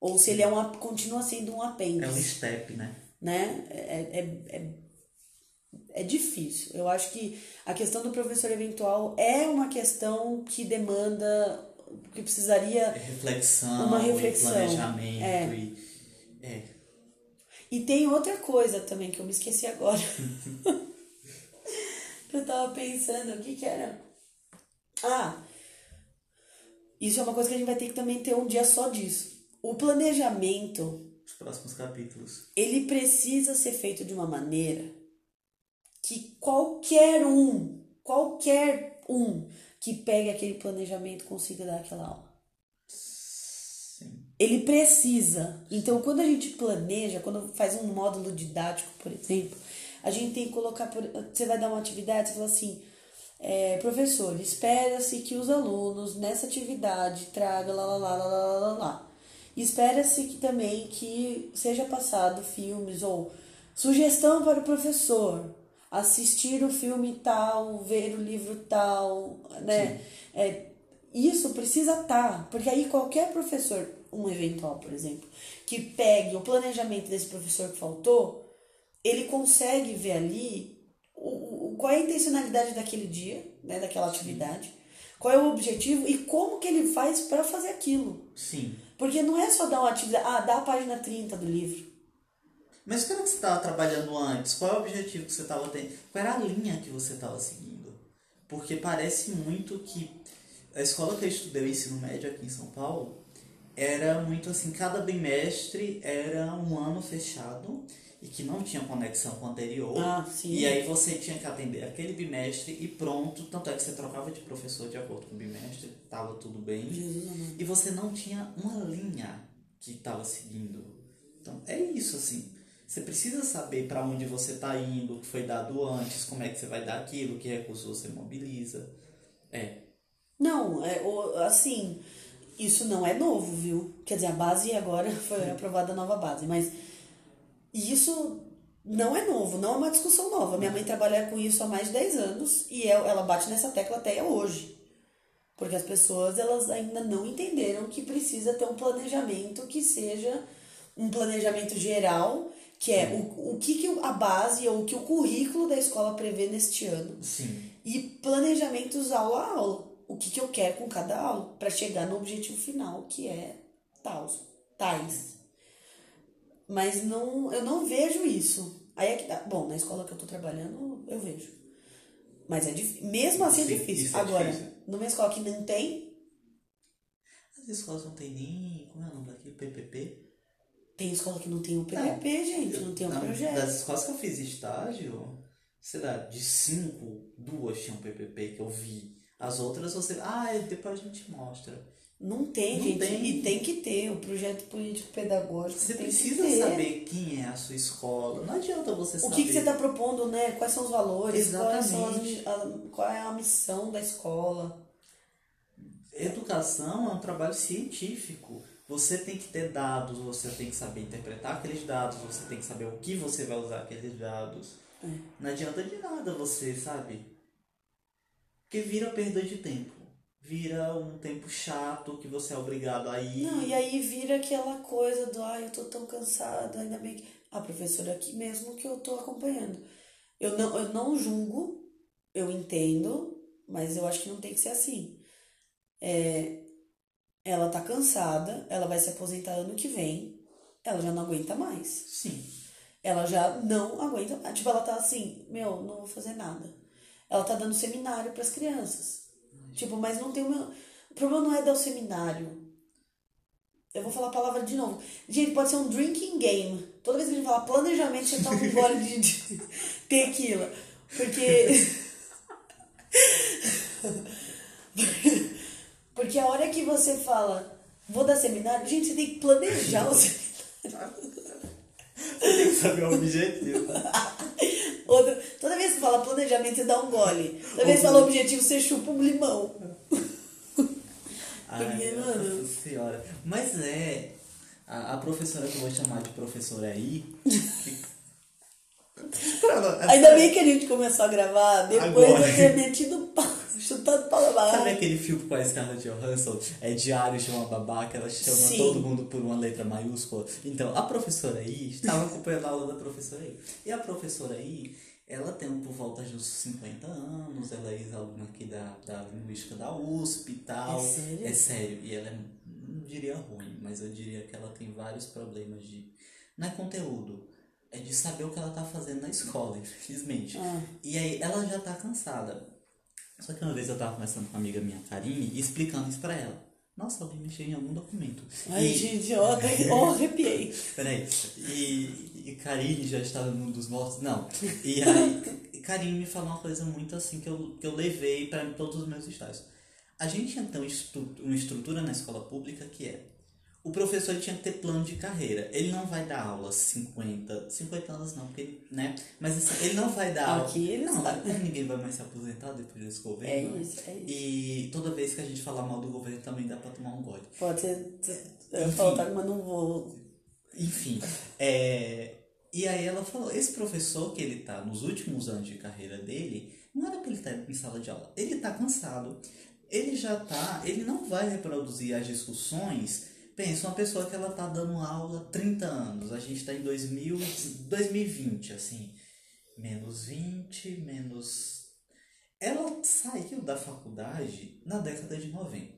Ou se ele é um, continua sendo um apêndice É um step, né? né? É, é, é, é difícil. Eu acho que a questão do professor eventual é uma questão que demanda, que precisaria. Reflexão, Uma e reflexão, planejamento é. e. É. E tem outra coisa também que eu me esqueci agora. (laughs) eu tava pensando, o que que era? Ah, Isso é uma coisa que a gente vai ter que também ter um dia só disso. O planejamento, Os próximos capítulos. ele precisa ser feito de uma maneira que qualquer um, qualquer um que pegue aquele planejamento consiga dar aquela aula. Sim. Ele precisa. Então, quando a gente planeja, quando faz um módulo didático, por exemplo, a gente tem que colocar. Por, você vai dar uma atividade, você fala assim. É, professor, espera-se que os alunos nessa atividade tragam lá, lá, lá, lá, lá, lá, lá. Espera-se que também que seja passado filmes ou sugestão para o professor assistir o filme tal, ver o livro tal, né? É, isso precisa estar, porque aí qualquer professor, um eventual, por exemplo, que pegue o planejamento desse professor que faltou, ele consegue ver ali o, o, qual é a intencionalidade daquele dia, né, daquela atividade, qual é o objetivo e como que ele faz para fazer aquilo. Sim. Porque não é só dar uma atividade, ah, dá a página 30 do livro. Mas o que era que você estava trabalhando antes? Qual é o objetivo que você estava tendo? Qual era a linha que você estava seguindo? Porque parece muito que a escola que eu estudei, o ensino médio aqui em São Paulo, era muito assim, cada bimestre era um ano fechado e que não tinha conexão com o anterior. Ah, sim. E aí você tinha que atender aquele bimestre e pronto. Tanto é que você trocava de professor de acordo com o bimestre, tava tudo bem. Amado. E você não tinha uma linha que estava seguindo. Então é isso assim. Você precisa saber para onde você está indo, o que foi dado antes, como é que você vai dar aquilo, que recurso você mobiliza. É. Não, é, assim, isso não é novo, viu? Quer dizer, a base agora (laughs) foi aprovada a nova base, mas isso não é novo, não é uma discussão nova. Minha mãe trabalha com isso há mais de 10 anos e ela ela bate nessa tecla até hoje. Porque as pessoas elas ainda não entenderam que precisa ter um planejamento que seja um planejamento geral, que é o, o que, que a base ou o que o currículo da escola prevê neste ano Sim. e planejamentos aula a aula. O que, que eu quero com cada aula para chegar no objetivo final, que é tais. tais. Mas não, eu não vejo isso. Aí é que dá. Bom, na escola que eu tô trabalhando, eu vejo. Mas é difícil. Mesmo assim é Sim, difícil. isso é Agora, difícil. numa escola que não tem, As escolas não tem nem. Como é o nome daquilo? PPP? Tem escola que não tem o PPP, gente, não tem um Não, projeto. Das escolas que eu fiz estágio, sei lá, de cinco, duas tinham PPP que eu vi. As outras você. Ah, depois a gente mostra. Não tem, Não gente. tem. E tem que ter o projeto político-pedagógico. Você tem que precisa ter. saber quem é a sua escola. Não adianta você O saber. que, que você está propondo, né? Quais são os valores? Quais são as- Exatamente. a- qual é a missão da escola? Educação é um trabalho científico. Você tem que ter dados, você tem que saber interpretar aqueles dados, você tem que saber o que você vai usar aqueles dados. É. Não adianta de nada você, sabe? Porque vira perda de tempo. Vira um tempo chato que você é obrigado a ir. Não, e aí vira aquela coisa do, ai, eu tô tão cansada, ainda bem que. A professora aqui mesmo que eu tô acompanhando. Eu não, eu não julgo, eu entendo, mas eu acho que não tem que ser assim. É, ela tá cansada, ela vai se aposentar ano que vem, ela já não aguenta mais. Sim. Ela já não aguenta mais. Tipo, ela tá assim, meu, não vou fazer nada. Ela tá dando seminário pras crianças. Tipo, mas não tem o meu. O problema não é dar o seminário. Eu vou falar a palavra de novo. Gente, pode ser um drinking game. Toda vez que a gente fala planejamento, você toma um gole de, de tequila. Porque. (laughs) Porque a hora que você fala, vou dar seminário, gente, você tem que planejar o (laughs) seminário. Você tem que saber o objetivo. (laughs) Outra, toda vez que fala planejamento, você dá um gole. Toda vez que fala objetivo, você chupa um limão. Ai, Porque, mano- nossa senhora. Mas é. A, a professora que eu vou chamar de professora aí. (laughs) que- Ainda bem que a gente começou a gravar depois Agora. de ter metido pau, pau na Sabe aquele filme com a Scarlett Johansson? É Diário de uma Babaca, ela chama Sim. todo mundo por uma letra maiúscula. Então, a professora aí, estava acompanhando a aula da professora aí. E a professora aí, ela tem por volta dos 50 anos, ela é ex-aluna aqui da, da Linguística da USP e tal. É sério? É sério. E ela é, não diria ruim, mas eu diria que ela tem vários problemas de... Não é conteúdo, é de saber o que ela tá fazendo na escola, infelizmente. Ah. E aí, ela já tá cansada. Só que uma vez eu tava conversando com uma amiga minha, Karine, e explicando isso pra ela. Nossa, alguém mexeu em algum documento. Ai, e, gente, eu até eu arrepiei. (laughs) Peraí. E, e Karine já está no mundo dos mortos? Não. E aí, Karine me falou uma coisa muito assim que eu, que eu levei para todos os meus estágios. A gente então uma estrutura na escola pública que é o professor tinha que ter plano de carreira. Ele não vai dar aula 50, 50 anos não, porque, né? Mas assim, ele não vai dar Aqui aula. ele não, sabe. ninguém vai mais se aposentar depois desse É governo. isso, é isso. E toda vez que a gente falar mal do governo também dá pra tomar um gole. Pode ser. Eu Enfim. falo, tá, mas não vou. Enfim, é, e aí ela falou, esse professor que ele tá nos últimos anos de carreira dele, não era pra ele estar em sala de aula. Ele tá cansado. Ele já tá, ele não vai reproduzir as discussões. Pensa, uma pessoa que ela tá dando aula há 30 anos, a gente tá em 2000, 2020, assim, menos 20, menos... Ela saiu da faculdade na década de 90.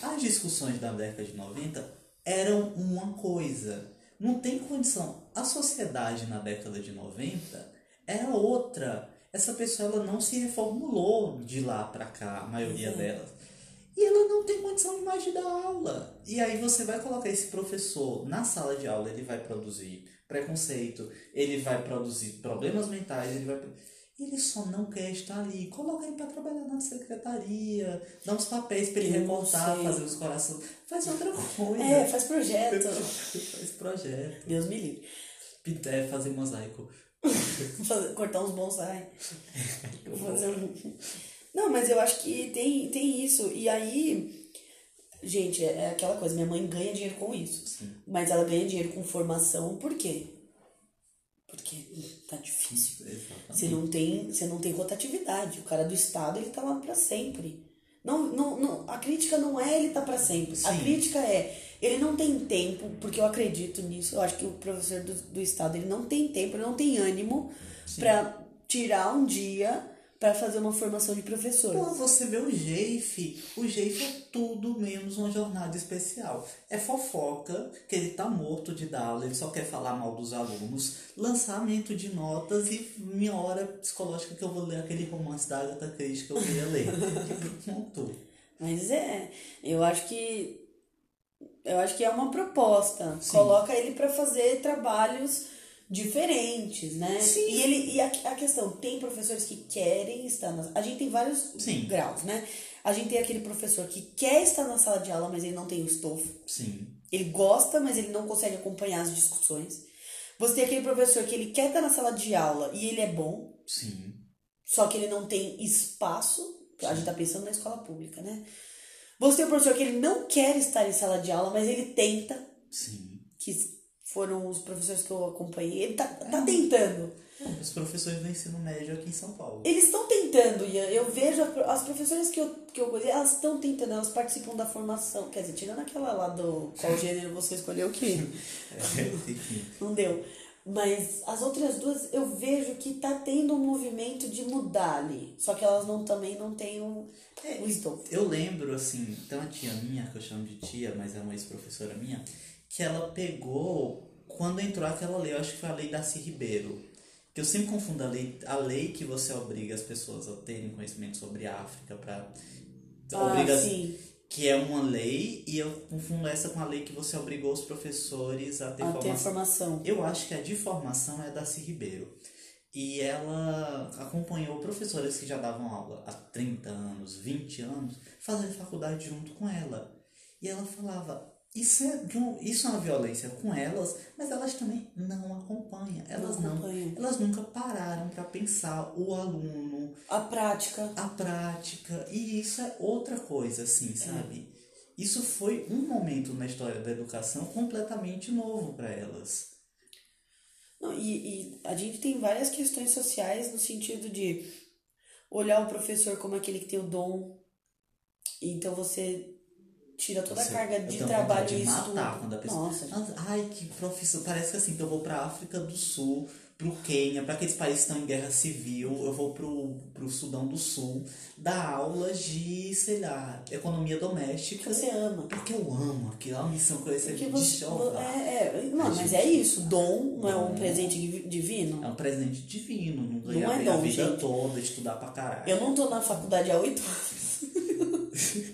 As discussões da década de 90 eram uma coisa. Não tem condição. A sociedade na década de 90 era outra. Essa pessoa ela não se reformulou de lá pra cá, a maioria Uhum. delas. E ela não tem condição mais de dar aula. E aí você vai colocar esse professor na sala de aula, ele vai produzir preconceito, ele vai produzir problemas mentais, ele vai. Ele só não quer estar ali. Coloca ele para trabalhar na secretaria, dá uns papéis para ele recortar, fazer os corações. Faz outra (laughs) coisa. É, faz projeto. (laughs) Faz projeto. Deus me livre. É, fazer mosaico. (laughs) Cortar uns bonsai. Fazer um- Não, mas eu acho que tem, tem isso. E aí, gente, é é aquela coisa, minha mãe ganha dinheiro com isso. Sim. Mas ela ganha dinheiro com formação, por quê? Porque tá difícil. Exatamente. Você não tem, você não tem rotatividade. O cara do Estado, ele tá lá pra sempre. Não, não, não, a crítica não é ele tá pra sempre. A Sim. crítica é ele não tem tempo, porque eu acredito nisso. Eu acho que o professor do, do Estado, ele não tem tempo, ele não tem ânimo pra tirar um dia pra fazer uma formação de professor. Pô, você vê o GEIF, o GEIF é tudo menos uma jornada especial. É fofoca, que ele tá morto de dar aula, ele só quer falar mal dos alunos, lançamento de notas e minha hora psicológica que eu vou ler aquele romance da Agatha Christie que eu queria ler. (laughs) Pronto. Mas é, eu acho que eu acho que é uma proposta. Sim. Coloca ele pra fazer trabalhos diferentes, né? Sim. E ele e a, a questão, tem professores que querem estar na a gente tem vários Sim. graus, né? A gente tem aquele professor que quer estar na sala de aula, mas ele não tem o estofo. Sim. Ele gosta, mas ele não consegue acompanhar as discussões. Você tem aquele professor que ele quer estar na sala de aula e ele é bom, Sim. só que ele não tem espaço. A gente tá pensando na escola pública, né? Você tem o professor que ele não quer estar em sala de aula, mas ele tenta, Sim. que foram os professores que eu acompanhei. Ele tá, tá tentando. Os professores do ensino médio aqui em São Paulo. Eles estão tentando, Ian. Eu vejo as professoras que eu, que eu conheci, elas estão tentando, elas participam da formação. Quer dizer, tirando aquela lá do qual gênero você escolheu que (laughs) É, (laughs) não deu. Mas as outras duas eu vejo que tá tendo um movimento de mudar ali. Só que elas não também não têm o, É, o estofo. Eu lembro, assim, tem uma tia minha, que eu chamo de tia, mas é uma ex-professora minha, que ela pegou, quando entrou aquela lei, eu acho que foi a lei Darcy Ribeiro, que eu sempre confundo a lei, a lei que você obriga as pessoas a terem conhecimento sobre a África para Ah, sim. que é uma lei, e eu confundo essa com a lei que você obrigou os professores a ter A ter formação. formação. Eu acho que a de formação é Darcy Ribeiro. E ela acompanhou professores que já davam aula há 30 anos, 20 anos, fazendo faculdade junto com ela. E ela falava, isso é, um- isso é uma violência com elas, mas elas também não acompanham. Elas Não não, acompanham. elas nunca pararam para pensar o aluno, A prática. a prática, e isso é outra coisa, assim, sabe? Isso foi um momento na história da educação completamente novo para elas. Não, e, e a gente tem várias questões sociais no sentido de olhar o professor como aquele que tem o dom. Então você tira toda Você- a carga de trabalho e de estudo. matar quando a pessoa. Nossa, Ai, que profissão. Parece que assim, que eu vou pra África do Sul, pro Quênia, pra aqueles países que estão em guerra civil, eu vou pro, pro Sudão do Sul, dar aulas de, sei lá, economia doméstica. você ama. Porque eu amo aquilo, é uma missão que eu recebi de você. chorar. É, é, não, mas gente. é isso. Dom não é um Dom. presente divi- divino. É um presente divino, não Não ganhar é bem a dom, vida gente. toda, estudar pra caralho. Eu não tô na faculdade há oito anos. (laughs)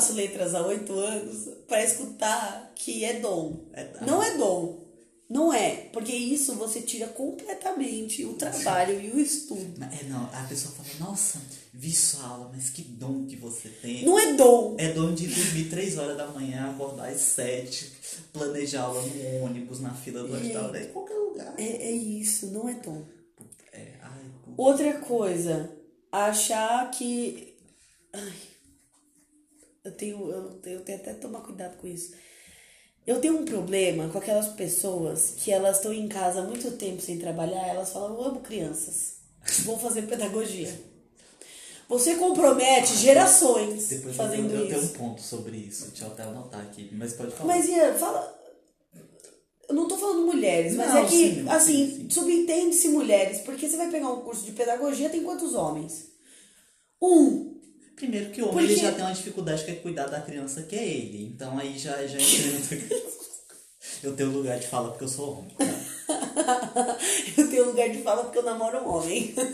faço letras há oito anos para escutar que é dom. É. Não é dom. Não é. Porque isso você tira completamente o trabalho e o estudo. É, não, a pessoa fala, nossa, vi sua aula, mas que dom que você tem. Não é dom. É dom de dormir 3 horas da manhã, acordar às 7, planejar aula no ônibus, na fila do restaurante, em qualquer lugar. É, é isso, não é dom. É, ai. Outra coisa, achar que. Ai, eu tenho, eu eu tenho até que tomar cuidado com isso. Eu tenho um problema com aquelas pessoas que elas estão em casa há muito tempo sem trabalhar, elas falam, eu amo crianças, vou fazer pedagogia. Você compromete gerações Depois fazendo eu, eu isso. tenho um ponto sobre isso, deixa eu até anotar aqui, mas pode falar. Mas Ian, fala. Eu não tô falando mulheres, mas Não, é que, sim, assim, sim, sim. subentende-se mulheres, porque você vai pegar um curso de pedagogia, tem quantos homens? Um. Primeiro que o homem já tem uma dificuldade que é cuidar da criança que é ele, então aí já, já entra... Eu tenho lugar de fala porque eu sou homem, tá? (laughs) Eu tenho lugar de fala porque eu namoro um homem. (laughs)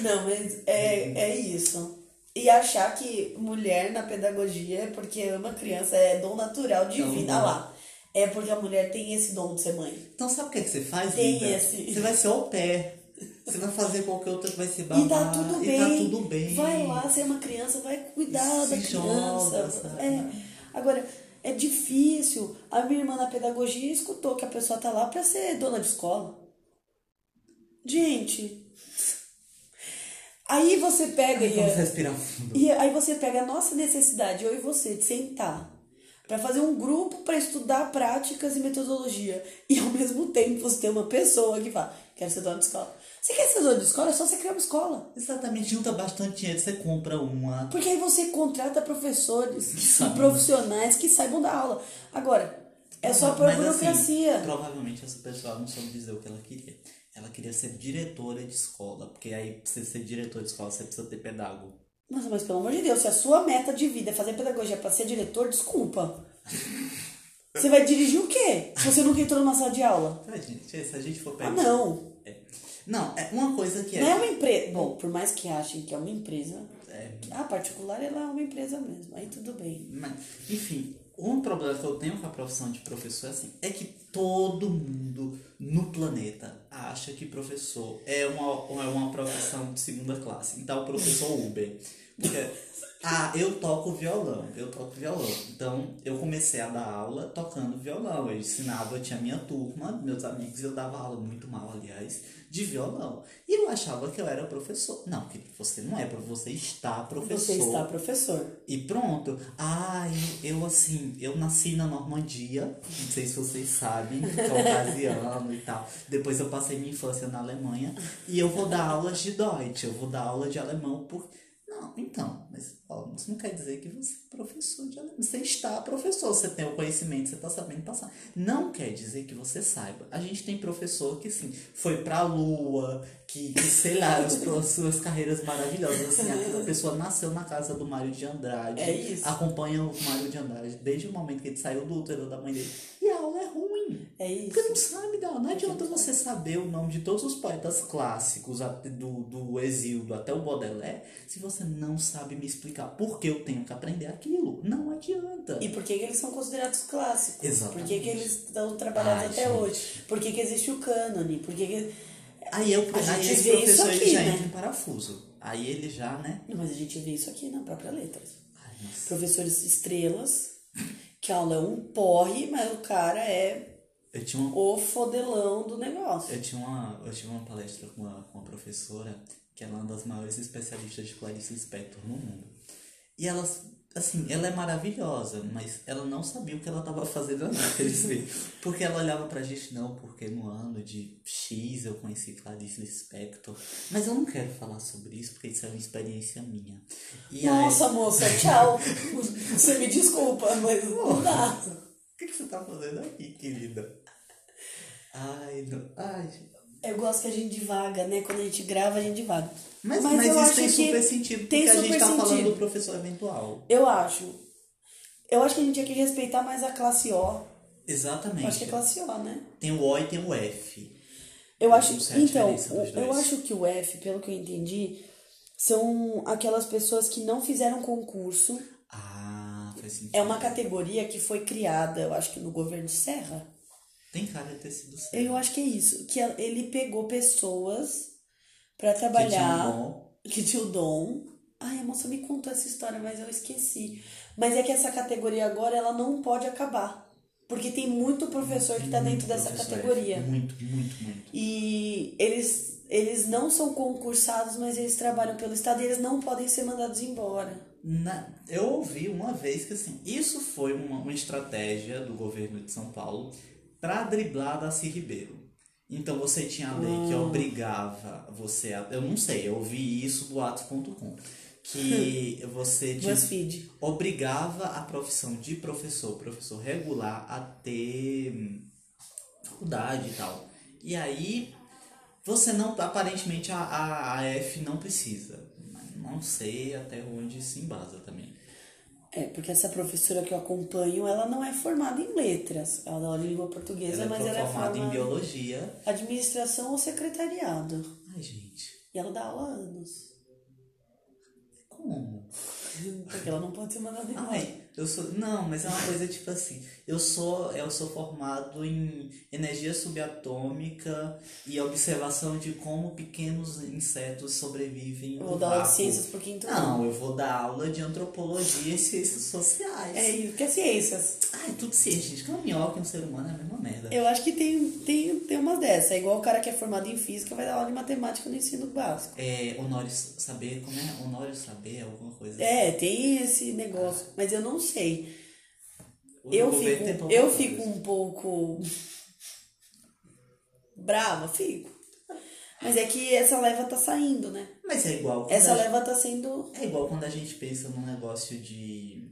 Não, mas é, é isso. E achar que mulher na pedagogia é porque ama criança, é dom natural de É dom. lá. É porque a mulher tem esse dom de ser mãe. Então sabe o que, é que você faz, Tem vida? esse. Você vai ser au pair. Você vai fazer qualquer outra que vai ser babá. E tá tudo e bem. tá tudo bem. Vai lá, ser uma criança, vai cuidar Se da joga, criança. sabe? É. Agora, é difícil. A minha irmã na pedagogia escutou que a pessoa tá lá pra ser dona de escola. Gente. Aí você pega e, Vamos respirar fundo. e aí você pega a nossa necessidade, eu e você, de sentar pra fazer um grupo pra estudar práticas e metodologia. E ao mesmo tempo você tem uma pessoa que fala, quero ser dona de escola. Você quer ser dona de escola? É só você criar uma escola. Exatamente, junta bastante dinheiro, você compra uma. Porque aí você contrata professores e sabem. profissionais que saibam dar aula. Agora, é só por Mas, burocracia. Assim, provavelmente essa pessoa não soube dizer o que ela queria. Ela queria ser diretora de escola, porque aí pra você ser diretor de escola você precisa ter pedagogo. Mas, mas pelo amor de Deus, se a sua meta de vida é fazer pedagogia pra ser diretor, desculpa. (laughs) Você vai dirigir o quê? Se você nunca entrou numa sala de aula? Ah, gente, se a gente for Ah, pegar. não. Não, é uma coisa que Não é é. uma empresa. Bom, por mais que achem que é uma empresa, é a particular ela é uma empresa mesmo. Aí tudo bem. mas, enfim, um problema que eu tenho com a profissão de professor é assim, é que todo mundo no planeta acha que professor é uma, é uma profissão de segunda classe. Então, o professor Uber. Porque, ah, eu toco violão, eu toco violão. Então, eu comecei a dar aula tocando violão. Eu ensinava, eu tinha minha turma, meus amigos, e eu dava aula muito mal, aliás, de violão. E eu achava que eu era professor. Não, que você não é, você está professor. Você está professor. E pronto. Ai, eu assim, eu nasci na Normandia, não sei se vocês sabem, caucasiano e tal. Depois eu passei minha infância na Alemanha e eu vou dar aulas de Deutsch, eu vou dar aula de alemão por. Não, então, mas ó, isso não quer dizer que você é professor de alemão. Você está professor, você tem o conhecimento, você está sabendo passar. Não quer dizer que você saiba. A gente tem professor que, assim, foi pra lua, que, que sei lá, as suas carreiras maravilhosas. Assim, aquela pessoa nasceu na casa do Mário de Andrade. É isso. Acompanha o Mário de Andrade desde o momento que ele saiu do útero da mãe dele. E a aula é ruim. É isso. Porque não sabe, não. Não adianta você saber o nome de todos os poetas clássicos, do, do Exílio até o Baudelaire, se você não sabe me explicar por que eu tenho que aprender aquilo. Não adianta. E por que, que eles são considerados clássicos? Exatamente. Por que, que eles estão trabalhados Ai, até gente. hoje? Por que, que existe o cânone? Por que, que... Aí, eu, A aí gente esse vê isso professor ele aqui, já né? entra em parafuso. Aí ele já, né? Não, mas a gente vê isso aqui na própria letras. Ai. Professores estrelas, que a aula é um porre, mas o cara é Eu tinha uma, o fodelão do negócio. eu tinha uma, eu tive uma palestra com uma, com uma professora que ela é uma das maiores especialistas de Clarice Lispector no mundo. E ela, assim, ela é maravilhosa, mas ela não sabia o que ela estava fazendo naqueles. (laughs) Porque ela olhava pra gente, não, porque no ano de X eu conheci Clarice Lispector. Mas eu não quero falar sobre isso, porque isso é uma experiência minha. E aí- Nossa, moça, tchau. (laughs) Você me desculpa, mas não dá. O que, que você tá fazendo aqui, querida? Ai, não. Ai, Eu gosto que a gente divaga, né? Quando a gente grava, a gente divaga. Mas, mas, eu isso tem super sentido, porque tem a gente tá falando sentido. do professor eventual. Eu acho. Eu acho que a gente tinha que respeitar mais a classe O. Eu Exatamente. acho que é classe O, né? Tem o O e tem o F. Eu acho, então, o- eu acho que o F, pelo que eu entendi, são aquelas pessoas que não fizeram concurso. Ah, faz sentido. É uma categoria que foi criada, eu acho que no governo Serra. Tem cara de ter sido certo. Eu acho que é isso, que ele pegou pessoas tinha trabalhar que tinha o dom. Ai, a moça me contou essa história, mas eu esqueci. Mas é que essa categoria agora ela não pode acabar. Porque tem muito professor que tá dentro dessa é. categoria. Muito, muito, muito. E eles, eles não são concursados, mas eles trabalham pelo Estado e eles não podem ser mandados embora. Na- eu ouvi uma vez que assim, isso foi uma, uma estratégia do governo de São Paulo para driblar Darcy Ribeiro. Então você tinha a lei que obrigava você a. Eu não sei, eu ouvi isso do Atos.com. Que (laughs) você tinha, obrigava a profissão de professor, professor regular, a ter hum, faculdade e tal. E aí você não. Aparentemente a, a, a F não precisa. Não sei até onde se embasa também. É, porque essa professora que eu acompanho, ela não é formada em letras. Ela dá aula de língua portuguesa, Ela mas é ela é formada formada em biologia. administração ou secretariado. Ai, gente, E ela dá aula há anos. Porque ela não pode ser mandada embora. Ai, eu sou. Não, mas é uma coisa tipo assim. Eu sou, eu sou formado em energia subatômica e observação de como pequenos insetos sobrevivem. Eu vou dar aula de ciências pro quinto. Não, eu vou dar aula de antropologia e ciências sociais. É isso, que é ciências. Ai, tudo gente. Que uma minhoca e um ser humano é a mesma merda. Eu acho que tem, tem, tem umas dessas. É igual o cara que é formado em física vai dar aula de matemática no ensino básico. É, honórios saber, como é? Honório saber, alguma coisa. É, tem esse negócio. Mas eu não sei. O Eu fico, eu fico um pouco brava, fico. Mas é que essa leva tá saindo, né? Mas é igual. Essa leva tá sendo. É igual quando a gente pensa num negócio de.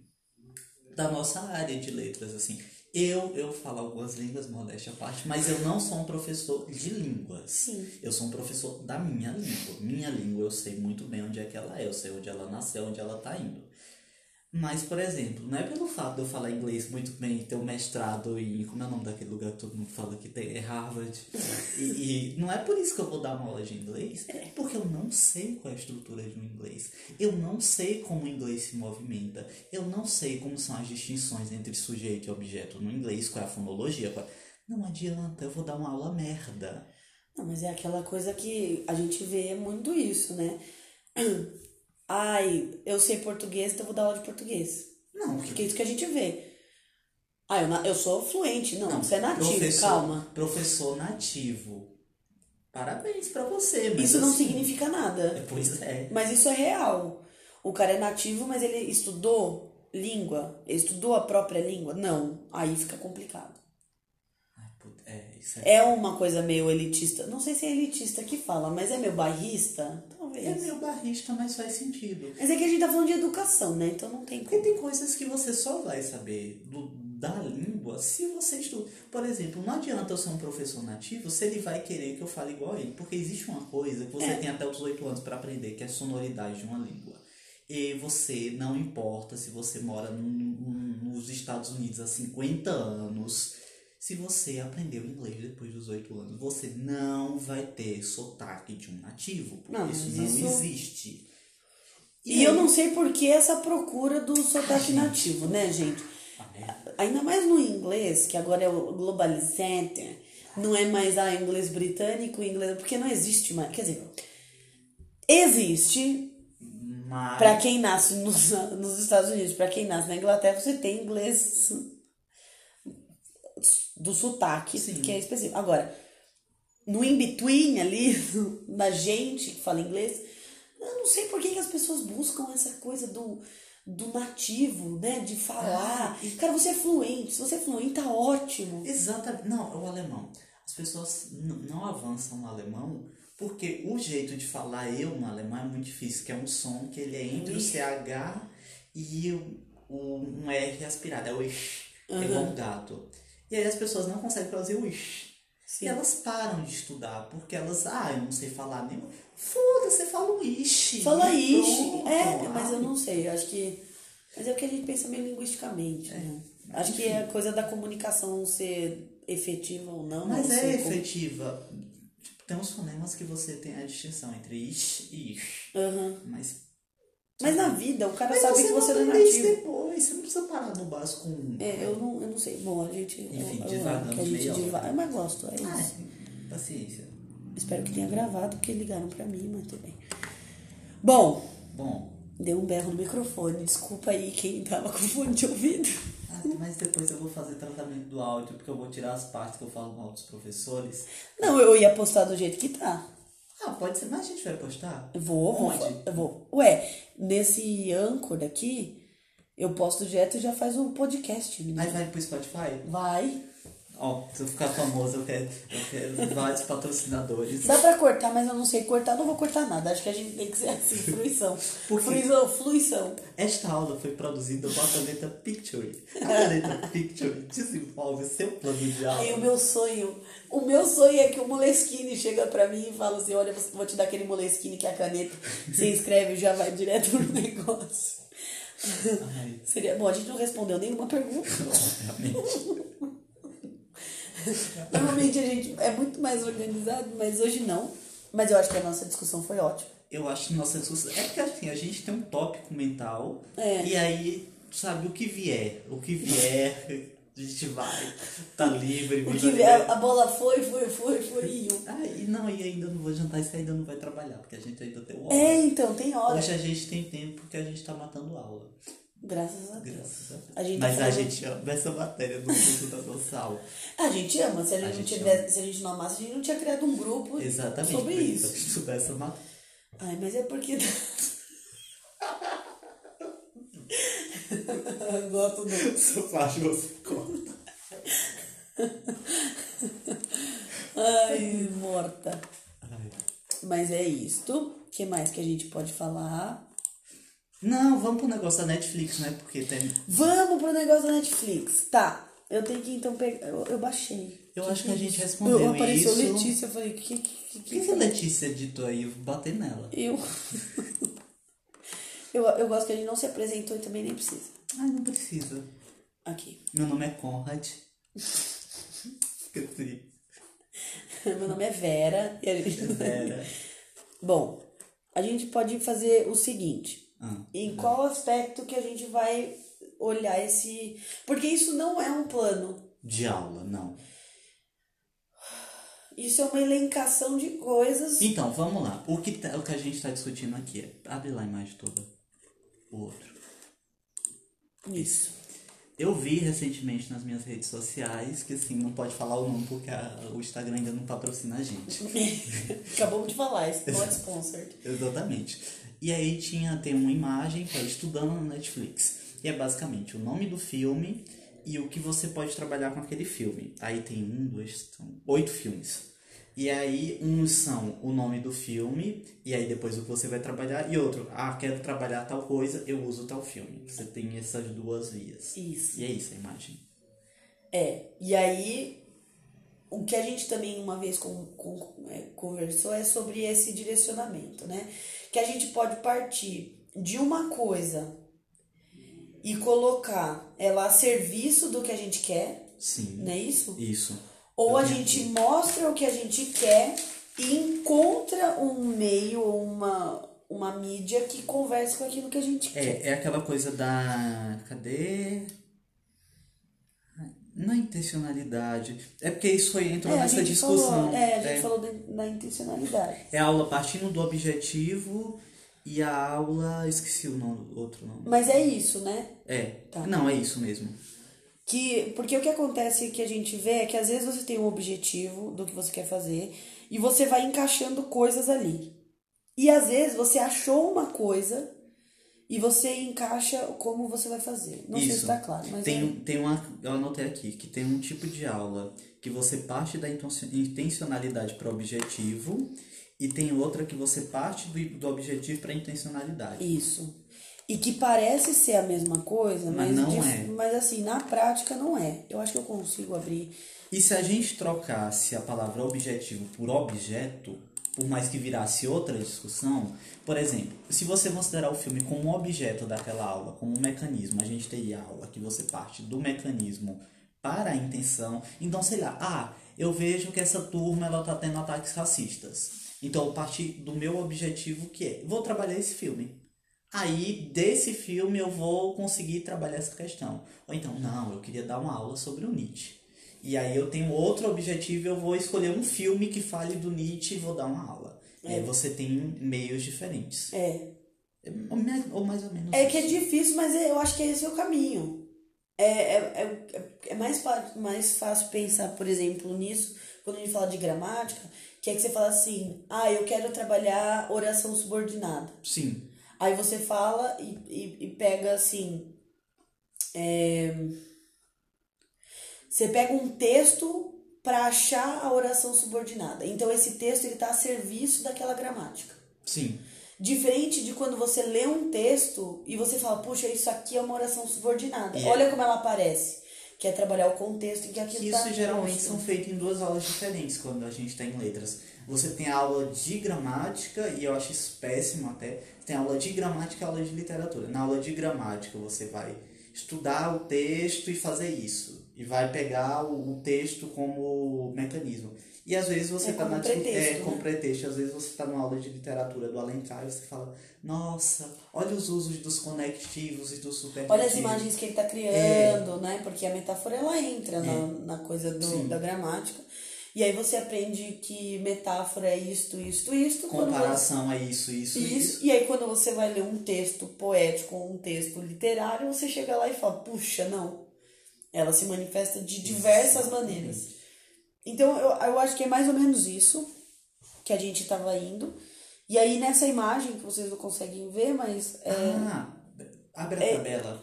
Da nossa área de letras, assim. Eu, eu falo algumas línguas, modéstia à parte, mas eu não sou um professor de línguas. Sim. Eu sou um professor da minha língua. Minha língua eu sei muito bem onde é que ela é, eu sei onde ela nasceu, onde ela tá indo. Mas, por exemplo, não é pelo fato de eu falar inglês muito bem, ter um mestrado em. Como é o nome daquele lugar que todo mundo fala que tem? É Harvard. E, e não é por isso que eu vou dar uma aula de inglês, é porque eu não sei qual é a estrutura de um inglês. Eu não sei como o inglês se movimenta. Eu não sei como são as distinções entre sujeito e objeto no inglês, qual é a fonologia. Qual... Não adianta, eu vou dar uma aula merda. Não, mas é aquela coisa que a gente vê muito isso, né? Ai, eu sei português, então vou dar aula de português. Não, Porque é isso que a gente vê. Ah, eu, eu sou fluente. Não, você é nativo, professor, calma. Professor nativo. Parabéns pra você, mas Isso não assim, significa nada. Pois é. Mas isso é real. O cara é nativo, mas ele estudou língua? Ele estudou a própria língua? Não. Aí fica complicado. É, isso é. É uma coisa meio elitista. Não sei se é elitista que fala, mas é meio bairrista? Talvez. É meio barrista, mas faz sentido. Mas é que a gente tá falando de educação, né? Então não tem Porque como. tem coisas que você só vai saber do, da língua se você estuda. Por exemplo, não adianta eu ser um professor nativo se ele vai querer que eu fale igual a ele. Porque existe uma coisa que você É. tem até os 18 anos para aprender, que é a sonoridade de uma língua. E você, não importa se você mora num- num- nos Estados Unidos há 50 anos, se você aprendeu inglês depois dos 8 anos, você não vai ter sotaque de um nativo. Porque Não, isso não isso- existe. E eu aí- não sei por que essa procura do sotaque nativo, né, gente? Ah, merda. Ainda mais no inglês, que agora é o globalizante, não é mais a inglês britânico, inglês, porque não existe mais. Quer dizer, existe Mas... para quem nasce nos, nos Estados Unidos, para quem nasce na Inglaterra, você tem inglês do sotaque, Sim. que é específico. Agora, no in-between ali, (laughs) da gente que fala inglês, eu não sei por que, que as pessoas buscam essa coisa do, do nativo, né? De falar. Cara, você é fluente. Se você é fluente, tá ótimo. Exatamente. Não, é o alemão. As pessoas não avançam no alemão porque o jeito de falar eu no alemão é muito difícil, que é um som que ele é entre o CH e o, o- um R aspirado, é o ish, é igual um gato. E aí as pessoas não conseguem fazer o ish. Sim. E elas param de estudar, porque elas, ah, eu não sei falar nem. Foda-se, você fala o ish. Fala ish. pronto. É, mas eu não sei. Eu acho que. Mas é o que a gente pensa meio linguisticamente, né? Acho que é a coisa da comunicação ser efetiva ou não. Mas não é sei como- efetiva. Tem uns fonemas que você tem a distinção entre ish e ish. Aham. Mas. Mas na vida, o cara Mas sabe que você não é nativo. depois. Você não precisa parar no básico com. um. É, eu não, eu não sei. Bom, a gente. Enfim, eu, eu, divagamos a gente divaga. Mas gosto, é Ah, isso. é. paciência. Espero que tenha gravado, porque ligaram pra mim, mas tudo bem. Bom, Bom, deu um berro no microfone. Desculpa aí quem tava com fone de ouvido. ah, mas depois eu vou fazer tratamento do áudio, porque eu vou tirar as partes que eu falo mal dos professores. Não, eu ia postar do jeito que tá. Ah, pode ser, mas a gente vai postar? Vou, vou, Onde? eu vou. Ué, nesse Anchor aqui, eu posto direto e já faz um podcast, menina. Aí vai pro Spotify? Vai. Ó, se eu ficar famoso, eu quero, eu quero vários patrocinadores. Dá pra cortar, mas eu não sei cortar, não vou cortar nada. Acho que a gente tem que ser assim, fruição. Por quê? Fruição, fluição. Esta aula foi produzida com a caneta Picture. A caneta Picture desenvolve seu plano de Aí o aula. meu sonho, o meu sonho é que o Moleskine chega pra mim e fala assim, olha, vou te dar aquele Moleskine que é a caneta, você escreve e já vai direto no negócio. Ai, Seria bom, a gente não respondeu nenhuma pergunta. realmente. (laughs) Normalmente a gente é muito mais organizado, mas hoje não. Mas eu acho que a nossa discussão foi ótima. Eu acho que nossa discussão. É porque assim, a gente tem um tópico mental. É. E aí, sabe, o que vier. O que vier, (laughs) a gente vai. Tá livre, O que livre. a, bola foi, foi, foi, foi e. Ah, e não, e ainda não vou jantar, isso ainda não vai trabalhar, porque a gente ainda tem aula. É, então, tem hora. Hoje a gente tem tempo porque a gente tá matando aula. Graças a Deus. Graças a Deus. A gente tá Mas a falando- gente ama essa matéria do nossa aula. (laughs) A gente ama, se a gente, A não gente tivesse, se a gente não amasse, a gente não tinha criado um grupo Exatamente. sobre isso. A gente estudar essa matéria. Ai, mas é porque. Eu (laughs) Gosto do. Essa parte você corta. Ai, morta. Ai. Mas é isto. O que mais que a gente pode falar? Não, vamos pro negócio da Netflix, né? Porque tem. Vamos pro negócio da Netflix. Tá. Eu tenho que então pegar. Eu, eu baixei. Eu Que acho que a é gente respondeu eu, Apareceu isso. Letícia, eu falei, que que, que, que, que a Letícia ditou aí? Bater nela. Eu. (laughs) eu. Eu gosto que a gente não se apresentou e também nem precisa. Ai, não precisa. Aqui. Meu nome é Conrad. (laughs) Esqueci. Meu nome é Vera. E a gente... (laughs) Vera. Bom, a gente pode fazer o seguinte. Ah, Em qual aspecto que a gente vai olhar esse. Porque isso não é um plano. de aula, não. Isso é uma elencação de coisas. Então, vamos lá. O que, tá- o que a gente está discutindo aqui é. Abre lá a imagem toda. O outro. Isso. Eu vi recentemente nas minhas redes sociais que assim, não pode falar o nome porque a- o Instagram ainda não patrocina a gente. (laughs) Acabamos de falar, isso não é (laughs) sponsored. Exatamente. E aí tinha, tem uma imagem que é estudando no Netflix. E é basicamente o nome do filme e o que você pode trabalhar com aquele filme. Aí tem um, dois, são oito filmes. E aí uns são o nome do filme, e aí depois o que você vai trabalhar, e outro, ah, quero trabalhar tal coisa, eu uso tal filme. Você tem essas duas vias. Isso. E é isso a imagem. É. E aí, o que a gente também uma vez com, com- é, conversou é sobre esse direcionamento, né? Que a gente pode partir de uma coisa e colocar ela a serviço do que a gente quer, Sim. não é isso? Isso. Ou Eu a gente aqui. mostra o que a gente quer e encontra um meio ou uma, uma mídia que converse com aquilo que a gente quer. É, é aquela coisa da. Cadê? É intencionalidade. É porque isso aí entrou É, nessa discussão. falou, é, a gente é, falou da intencionalidade. é a aula partindo do objetivo e a aula. Esqueci o nome, outro nome. Mas é isso, né? É. Tá. Não, é isso mesmo. Que, porque o que acontece que a gente vê é que às vezes você tem um objetivo do que você quer fazer e você vai encaixando coisas ali. E às vezes você achou uma coisa e você encaixa como você vai fazer. Não sei se Isso. tá claro, mas Tem, é. tem uma. Eu anotei aqui que tem um tipo de aula que você parte da intencio- intencionalidade para objetivo e tem outra que você parte do, do objetivo para intencionalidade. Isso. E que parece ser a mesma coisa, mas, Mas não de- é. mas assim, na prática não é. Eu acho que eu consigo abrir. E se a gente trocasse a palavra objetivo por objeto, por mais que virasse outra discussão, por exemplo, se você considerar o filme como objeto daquela aula, como um mecanismo, a gente teria aula que você parte do mecanismo para a intenção. Então, sei lá, ah, eu vejo que essa turma ela tá tendo ataques racistas. Então, eu parti do meu objetivo que é, vou trabalhar esse filme. Aí, desse filme, eu vou conseguir trabalhar essa questão. Ou então, não, eu queria dar uma aula sobre o Nietzsche. E aí eu tenho outro objetivo, eu vou escolher um filme que fale do Nietzsche e vou dar uma aula. É. E você tem meios diferentes. É. Ou mais, ou mais ou menos. É que é difícil, mas eu acho que esse é o caminho. É, é, é, é mais, mais fácil pensar, por exemplo, nisso, quando a gente fala de gramática, que é que você fala assim, ah, eu quero trabalhar oração subordinada. Sim. Aí você fala e, e, e pega assim. É, você pega um texto para achar a oração subordinada. Então esse texto ele está a serviço daquela gramática. Sim. Diferente de quando você lê um texto e você fala, puxa, isso aqui é uma oração subordinada. Yeah. Olha como ela aparece. Que é trabalhar o contexto em que aquilo Isso tá geralmente posto. são feitos em duas aulas diferentes quando a gente está em letras. Você tem a aula de gramática, e eu acho isso péssimo até. Tem aula de gramática e aula de literatura. Na aula de gramática você vai estudar o texto e fazer isso. E vai pegar o, o texto como mecanismo. E às vezes você está é na pretexto, é, né? com pretexto, às vezes você está numa aula de literatura do Alencar e você fala, nossa, olha os usos dos conectivos e dos superlativos. Olha as imagens que ele está criando, é. né? Porque a metáfora ela entra é. na, na coisa do, da gramática. E aí você aprende que metáfora é isto, isto, isto. Comparação você... é isso, isso, isso, isso. E aí quando você vai ler um texto poético ou um texto literário, você chega lá e fala, puxa, não. Ela se manifesta de diversas maneiras. Então eu, eu acho que é mais ou menos isso que a gente estava indo. E aí nessa imagem, que vocês não conseguem ver, mas. É, ah, abre a é, tabela.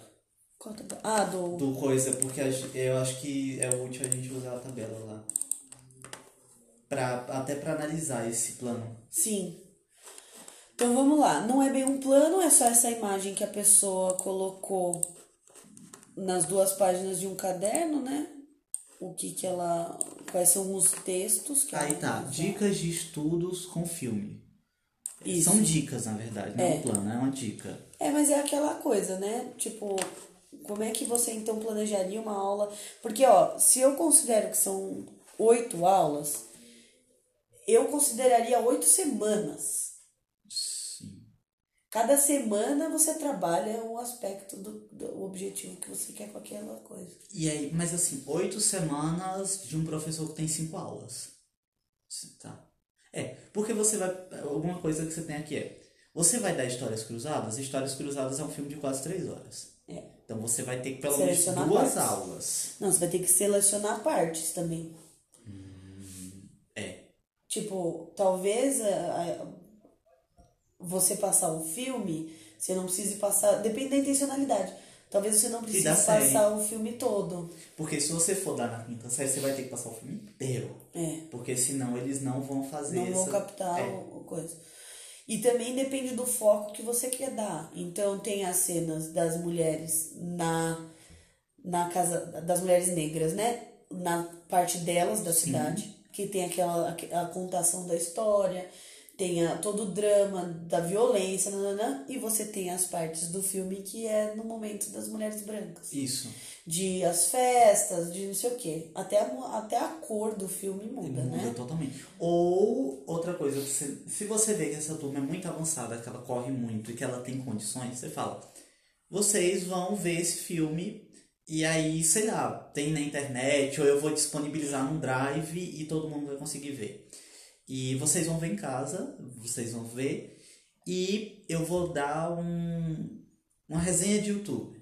Qual tabela? Ah, do. Do coisa, porque eu acho que é útil a gente usar a tabela lá. Pra, até para analisar esse plano. Sim. Então vamos lá. Não é bem um plano, é só essa imagem que a pessoa colocou nas duas páginas de um caderno, né? O que que ela quais são os textos que Aí tá, dicas de estudos com filme. Isso. São dicas, na verdade, não é. um plano, é uma dica. É, mas é aquela coisa, né? Tipo, como é que você então planejaria uma aula? Porque, ó, se eu considero que são oito aulas, eu consideraria oito semanas. Cada semana você trabalha um aspecto do, do objetivo que você quer com aquela coisa. E aí, mas assim, oito semanas de um professor que tem cinco aulas. Tá. É, porque você vai. Alguma coisa que você tem aqui é. Você vai dar histórias cruzadas? Histórias cruzadas é um filme de quase três horas. É. Então você vai ter que pelo menos duas partes. aulas. Não, você vai ter que selecionar partes também. Hum, é. Tipo, talvez a, a você passar um filme, você não precise passar. Depende da intencionalidade. Talvez você não precise passar o filme todo. Porque se você for dar na quinta série, você vai ter que passar o filme inteiro. É. Porque senão eles não vão fazer Não essa... vão captar é. o coisa. E também depende do foco que você quer dar. Então tem as cenas das mulheres na, na casa das mulheres negras, né? Na parte delas da cidade, Sim. que tem aquela a contação da história tem a, todo o drama da violência, nanana, e você tem as partes do filme que é no momento das mulheres brancas. Isso. De as festas, de não sei o quê. Até a, até a cor do filme muda, muda né? Muda totalmente. Ou outra coisa, você, se você vê que essa turma é muito avançada, que ela corre muito e que ela tem condições, você fala, vocês vão ver esse filme e aí, sei lá, tem na internet, ou eu vou disponibilizar no Drive e todo mundo vai conseguir ver. E vocês vão ver em casa, vocês vão ver. E eu vou dar um, uma resenha de YouTube.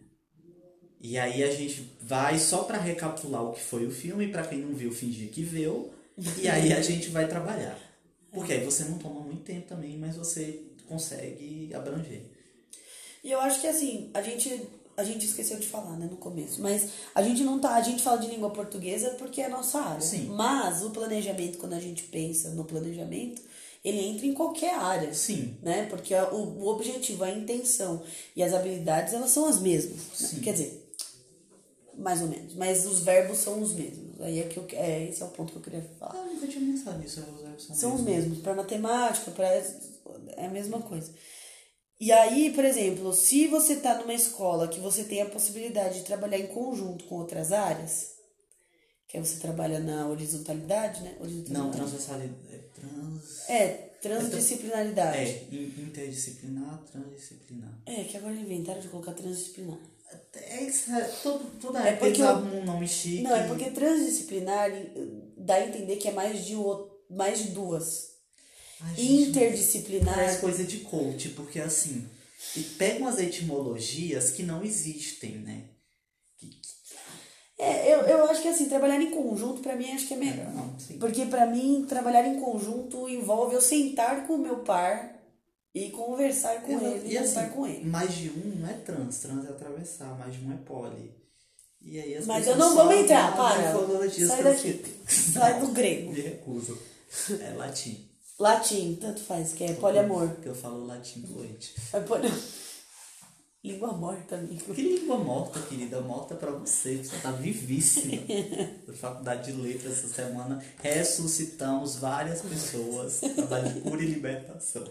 E aí a gente vai só para recapitular o que foi o filme, para quem não viu, fingir que viu. E aí a (laughs) gente vai trabalhar. Porque aí você não toma muito tempo também, mas você consegue abranger. E eu acho que assim, a gente a gente esqueceu de falar, né, no começo. Mas a gente não tá, a gente fala de língua portuguesa porque é a nossa área. Sim. Mas o planejamento, quando a gente pensa no planejamento, ele entra em qualquer área. Sim. Né? Porque o, o objetivo, a intenção e as habilidades, elas são as mesmas. Né? Quer dizer, mais ou menos. Mas os verbos são os mesmos. Aí é que eu, é, esse é o ponto que eu queria falar. Ah, nunca tinha pensado nisso. Os verbos são, são os mesmos. Para matemática, para é a mesma coisa. E aí, por exemplo, se você está numa escola que você tem a possibilidade de trabalhar em conjunto com outras áreas, que aí você trabalha na horizontalidade, né? Não, Horizontalidade. transversalidade. É, trans... É, transdisciplinaridade. é in- interdisciplinar, transdisciplinar. É, que agora inventaram de colocar transdisciplinar. É isso, é, todo, toda É porque um nome chique. Não, é porque transdisciplinar eh, dá a entender que é mais de, mais de duas. Ai, Interdisciplinar. Parece coisa de coach, porque assim, e pega umas etimologias que não existem, né? Que, que- É, eu, eu acho que assim, trabalhar em conjunto pra mim acho que é melhor. não, sim. Porque pra mim, trabalhar em conjunto envolve eu sentar com o meu par e conversar com Eu- ele, e e assim, conversar com ele. mais de um não é trans, trans é atravessar, mais de um é poli. E aí as Mas eu não vou entrar, para. Sai daqui. Sai do grego. (laughs) Me recuso. É latim. Latim, tanto faz, que é poliamor. Que eu falo latim fluente. É poli... (laughs) Língua morta, amigo. Que língua morta, querida, morta pra você. Você tá vivíssima. (laughs) Na faculdade de letras essa semana ressuscitamos várias pessoas. Trabalho de cura e libertação.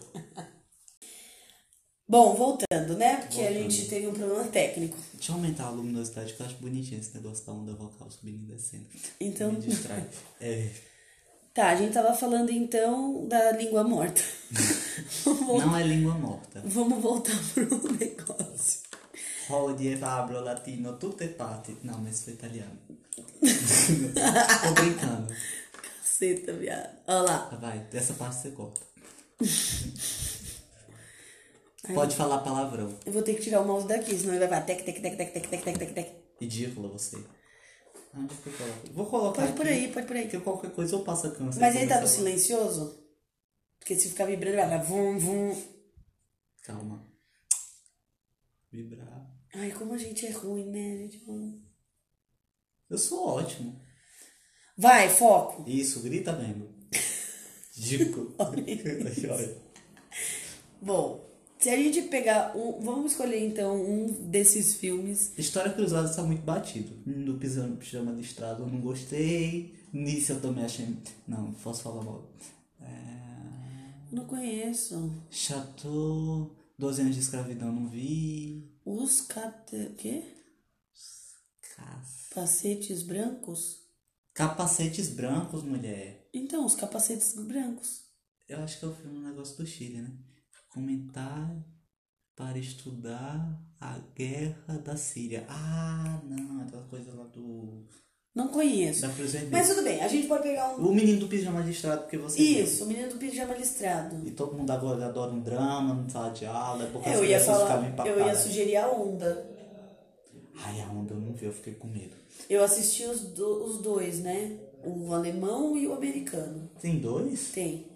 Bom, voltando, né? Porque a Voltando. gente teve um problema técnico. Deixa eu aumentar a luminosidade, que eu acho bonitinho esse negócio da onda vocal subindo e descendo. Então- Me distrai. (laughs) É, Tá, a gente tava falando então da língua morta. (laughs) Não é língua morta. vamos voltar pro negócio. Hodie fabro latino tutte parti. Não, mas foi italiano. (laughs) Tô brincando. Caceta, viado. Olha lá. Vai, essa parte você corta. (laughs) Pode falar palavrão. Eu vou ter que tirar o mouse daqui, senão ele vai tec, tec, tec, tec, tec, tec, tec, tec, tec. Ridícula você. Onde é que eu coloco? Vou colocar Pode por aqui, aí, pode por aí. Porque qualquer coisa eu passo a câncer. Mas ele tá no silencioso? Porque se ficar vibrando, vai vum, vum. Calma. Vibrar. Ai, como a gente é ruim, né? A gente não- Eu sou ótimo. Vai, foco. Isso, grita mesmo. (laughs) Dico. (laughs) Olha. Bom, se a gente pegar um. Vamos escolher então um desses filmes. História cruzada está muito batido. No pijama, pijama listrado eu não gostei. Nisso eu também achei. Não, posso falar mal. É... Não conheço. Chateau. 12 anos de escravidão não vi. Os cate... quê? Cas- Capacetes brancos? Capacetes brancos, mulher. Então, os capacetes brancos. Eu acho que é o filme um negócio do Chile, né? Comentar para estudar a guerra da Síria. Ah, não, aquela coisa lá do. Não conheço. Da. Mas tudo bem, a gente pode pegar um. O menino do pijama listrado, porque você. viu. Isso, o menino do pijama listrado. E todo mundo agora adora um drama, não sala de aula, é porque as eu ia falar, eu ia sugerir a onda. Ai, a onda eu não vi, eu fiquei com medo. Eu assisti os, do- os dois, né? O alemão e o americano. Tem dois? Tem.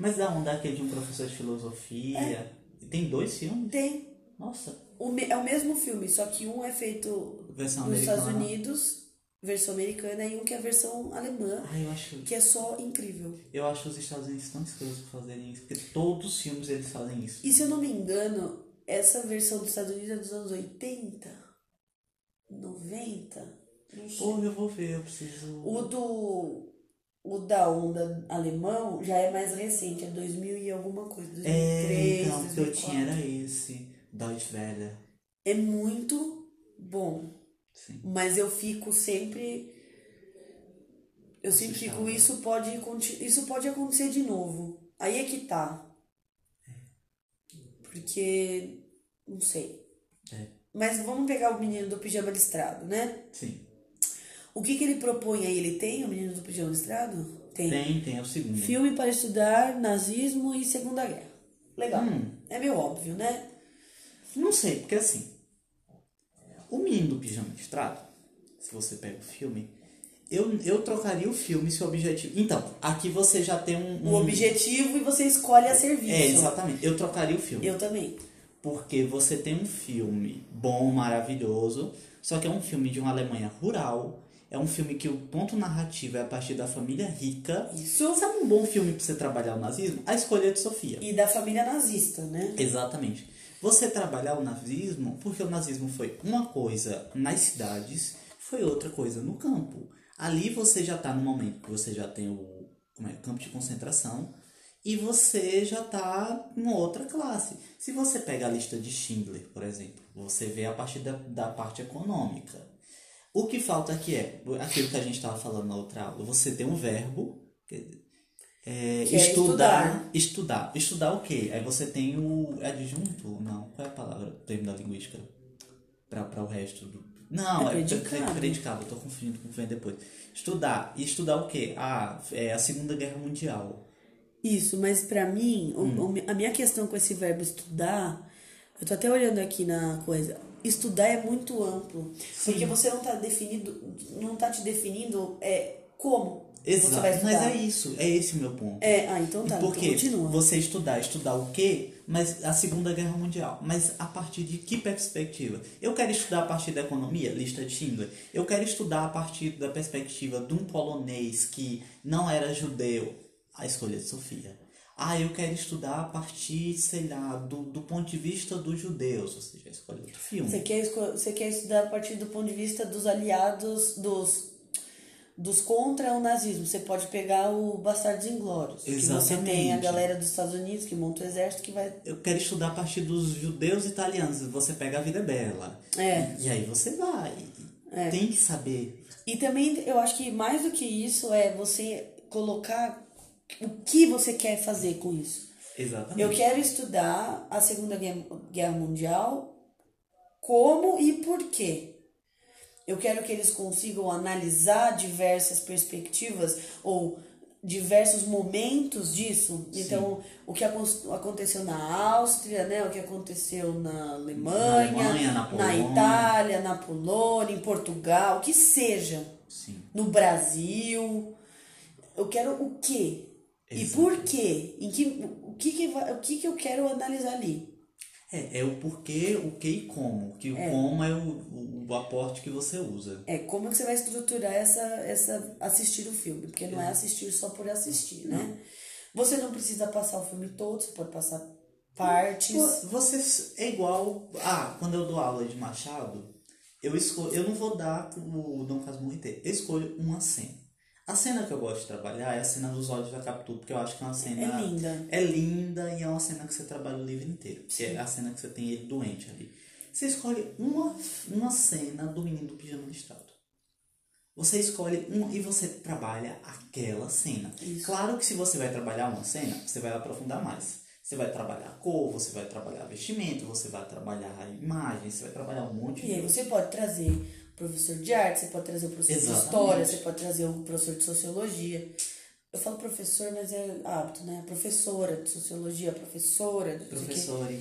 Mas a onda é aquele de um professor de filosofia. É. Tem dois filmes? Tem. Nossa. O é o mesmo filme, só que um é feito Versão nos Estados americana. Unidos, versão americana, e um que é a versão alemã, Ai, eu acho. que é só incrível. Eu acho os Estados Unidos tão escrotos por fazerem isso, porque todos os filmes eles fazem isso. E se eu não me engano, essa versão dos Estados Unidos é dos anos 80, 90, não sei. Porra, eu vou ver, eu preciso. O do. O da onda alemão já é mais recente, é 2000 e alguma coisa. 2003, É, então, o que eu 2004. tinha era esse, Deutsche Welle. É muito bom. Sim. Mas eu fico sempre. Eu sempre fico, Assustado. isso pode, isso pode acontecer de novo. Aí é que tá. Porque. Não sei. É. Mas vamos pegar o menino do pijama listrado, né? Sim. O que, que ele propõe aí? Ele tem o menino do pijama listrado? Tem. Tem, tem, é o segundo. Filme para estudar nazismo e Segunda Guerra. Legal. Hum. É meio óbvio, né? Não sei, porque assim. O menino do pijama listrado, se você pega o filme, eu, eu trocaria o filme se o objetivo. Então, aqui você já tem um. O um- objetivo e você escolhe a serviço. É, exatamente. Eu trocaria o filme. Eu também. Porque você tem um filme bom, maravilhoso, só que é um filme de uma Alemanha rural. É um filme que o ponto narrativo é a partir da família rica. Isso. Sabe um bom filme pra você trabalhar o nazismo? A Escolha de Sofia. E da família nazista, né? Exatamente. Você trabalhar o nazismo, porque o nazismo foi uma coisa nas cidades, foi outra coisa no campo. Ali você já está no momento que você já tem o como é, campo de concentração e você já está numa outra classe. Se você pega a lista de Schindler, por exemplo, você vê a partir da, da parte econômica. O que falta aqui é aquilo que a gente estava falando na outra aula. Você tem um verbo, dizer, é, Que é estudar, estudar. Estudar o quê? Aí você tem o adjunto? Não, qual é a palavra, o termo da linguística? Para o resto do. Não, É é, predicado. é predicado, eu tô confundindo com o que vem depois. Estudar. E estudar o quê? Ah, é a Segunda Guerra Mundial. Isso, mas pra mim, Hum. o- a minha questão com esse verbo estudar, eu tô até olhando aqui na coisa. Estudar é muito amplo, porque você não tá definido, não tá te definindo é como você Exato, mas é isso, é esse o meu ponto. É, ah, então tá, Porque então continua. você estudar, estudar o quê? Mas a Segunda Guerra Mundial. Mas a partir de que perspectiva? Eu quero estudar a partir da economia, lista de Schindler. Eu quero estudar a partir da perspectiva de um polonês que não era judeu, a escolha de Sofia. Ah, eu quero estudar a partir, sei lá, do, do ponto de vista dos judeus. Ou seja, a escolha outro filme. Você quer, você quer estudar a partir do ponto de vista dos aliados, dos, dos contra o nazismo. Você pode pegar o Bastardos Inglórios. Que você tem a Exatamente. galera dos Estados Unidos que monta o exército que vai. Eu quero estudar a partir dos judeus italianos. Você pega a vida é bela. É. E aí você vai. Tem que saber. E também eu acho que mais do que isso é você colocar o que você quer fazer com isso. Exatamente. Eu quero estudar a Segunda Guerra Mundial como e por quê. Eu quero que eles consigam analisar diversas perspectivas ou diversos momentos disso. Então, o que acon- aconteceu na Áustria, né? o que aconteceu na Alemanha, Na Alemanha, na na. Itália, na Polônia, em Portugal, o que seja. Sim. No Brasil. Eu quero o quê? E por quê? Em que, o, que, que, o que, que eu quero analisar ali? É, é o porquê, o que e como. Que o como é o, o, aporte que você usa. É como é que você vai estruturar essa, essa assistir o filme, porque não é assistir só por assistir, né? Você não precisa passar o filme todo, você pode passar partes. Vo- Você é igual. Ah, quando eu dou aula de Machado, eu escolho. Eu não vou dar o Dom Casmurro inteiro. Eu escolho uma cena. A cena que eu gosto de trabalhar é a cena dos olhos da Capitu, porque eu acho que é uma cena. É linda. É linda e é uma cena que você trabalha o livro inteiro. Que é a cena que você tem ele doente ali. Você escolhe uma, uma cena do menino do pijama listrado. Você escolhe um e você trabalha aquela cena. Isso. Claro que se você vai trabalhar uma cena, você vai aprofundar mais. Você vai trabalhar a cor, você vai trabalhar vestimento, você vai trabalhar a imagem, você vai trabalhar um monte E aí de você pode trazer professor de arte, você pode trazer o professor Exatamente. de história, você pode trazer o professor de sociologia. Eu falo professor, mas é hábito, né? Professora de sociologia, professora de professores.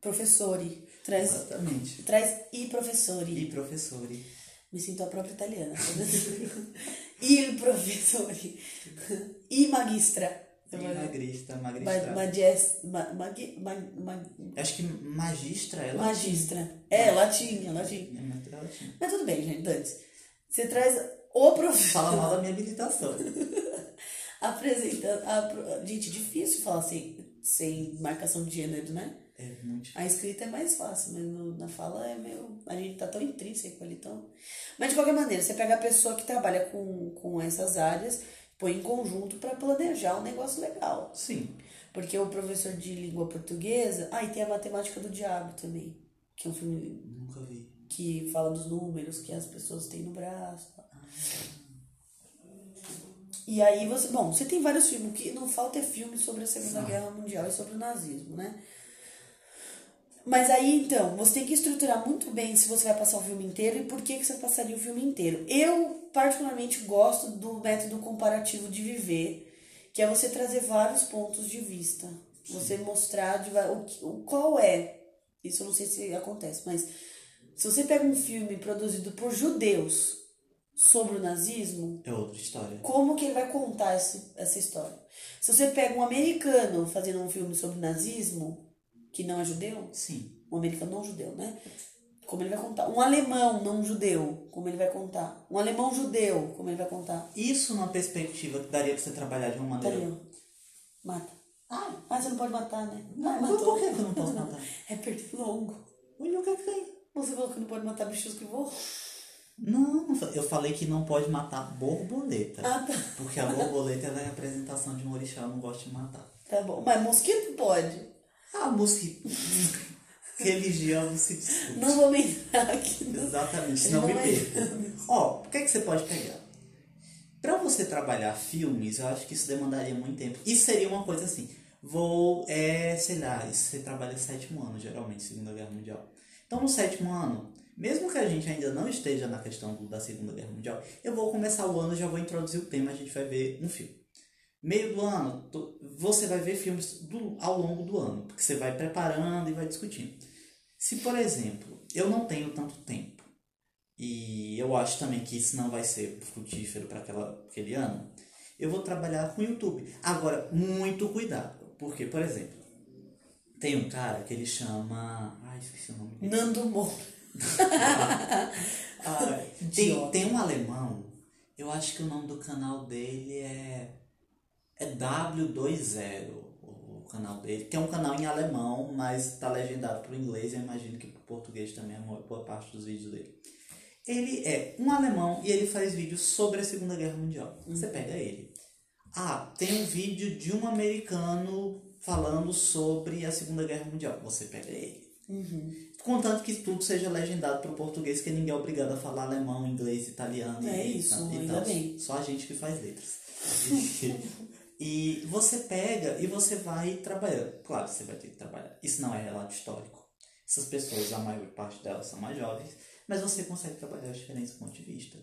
Professore. Traz, Exatamente. traz i professori. E professores. Me sinto a própria italiana. (laughs) Il professori. I magistra. Magrista, Ma- magistra. Magest, ma, magi- ma, ma, Acho que magistra é latim. magistra. É, latim, é latim. É latim. Mas tudo bem, gente, Dante. Você traz o professor. Fala mal da minha habilitação. (laughs) Apresentando. A, gente, difícil falar sem, sem marcação de gênero, né? É muito A escrita é mais fácil, mas no- na fala é meio. A gente tá tão intrínseco ali, tão. Mas de qualquer maneira, você pega a pessoa que trabalha com, com essas áreas, põe em conjunto para planejar um negócio legal. Sim. Porque o professor de língua portuguesa. Ah, e tem a Matemática do Diabo também, que é um filme Nunca vi. que fala dos números que as pessoas têm no braço. E aí você. Bom, você tem vários filmes. O que não falta é filme sobre a Segunda Guerra Mundial e sobre o nazismo, né? Mas aí então, você tem que estruturar muito bem se você vai passar o filme inteiro e por que, que você passaria o filme inteiro. Eu, particularmente, gosto do método comparativo de viver, que é você trazer vários pontos de vista. Você mostrar de, o, o qual é. Isso eu não sei se acontece, mas se você pega um filme produzido por judeus sobre o nazismo, É outra história. como que ele vai contar esse, essa história? Se você pega um americano fazendo um filme sobre nazismo, que não é judeu, Sim. um americano não judeu, né? Como ele vai contar? Um alemão não judeu, como ele vai contar? Um alemão judeu, como ele vai contar? Isso numa perspectiva que daria pra você trabalhar de uma maneira. Ó. Mata. Ah, Ah, você não pode matar, né? Não, Ah, mas por que eu não posso matar? (laughs) É perder longo. o que tem? Você falou que não pode matar bichos que voam? Não, eu falei que não pode matar borboleta. Ah, tá. Porque a borboleta ela é a representação de um orixá, eu não gosto de matar. Tá bom. Mas mosquito pode. Ah, mosquito. (laughs) Religião não se discute. Não vou entrar aqui. no- Exatamente, Não não me é- perca. Ó, o que é que você pode pegar? Pra você trabalhar filmes, eu acho que isso demandaria muito tempo. Isso seria uma coisa assim. Vou, é, sei lá, isso você trabalha sétimo ano, geralmente, Segunda Guerra Mundial. Então, no sétimo ano, mesmo que a gente ainda não esteja na questão da Segunda Guerra Mundial, eu vou começar o ano, já vou introduzir o tema, a gente vai ver um filme. Meio do ano, você vai ver filmes do- ao longo do ano, porque você vai preparando e vai discutindo. Se, por exemplo, eu não tenho tanto tempo, e eu acho também que isso não vai ser frutífero para aquele ano, eu vou trabalhar com o YouTube. Agora, muito cuidado, porque, por exemplo, tem um cara que ele chama. Ai, esqueci o nome dele. Nando Moura. (laughs) Ah, (laughs) tem, tem um alemão, eu acho que o nome do canal dele é. É W20, o canal dele, que é um canal em alemão, mas tá legendado para o inglês, eu imagino que para português também é uma boa parte dos vídeos dele. Ele é um alemão e ele faz vídeos sobre a Segunda Guerra Mundial. Você pega ele. Ah, tem um vídeo de um americano falando sobre a Segunda Guerra Mundial. Você pega ele. Contanto que tudo seja legendado para o português, que ninguém é obrigado a falar alemão, inglês, italiano É e, isso, e ainda tal. bem. Só a gente que faz letras. (laughs) (laughs) e você pega e você vai trabalhando. Claro, você vai ter que trabalhar. Isso não é relato histórico. Essas pessoas, a maior parte delas são mais jovens, mas você consegue trabalhar os diferentes pontos de vista.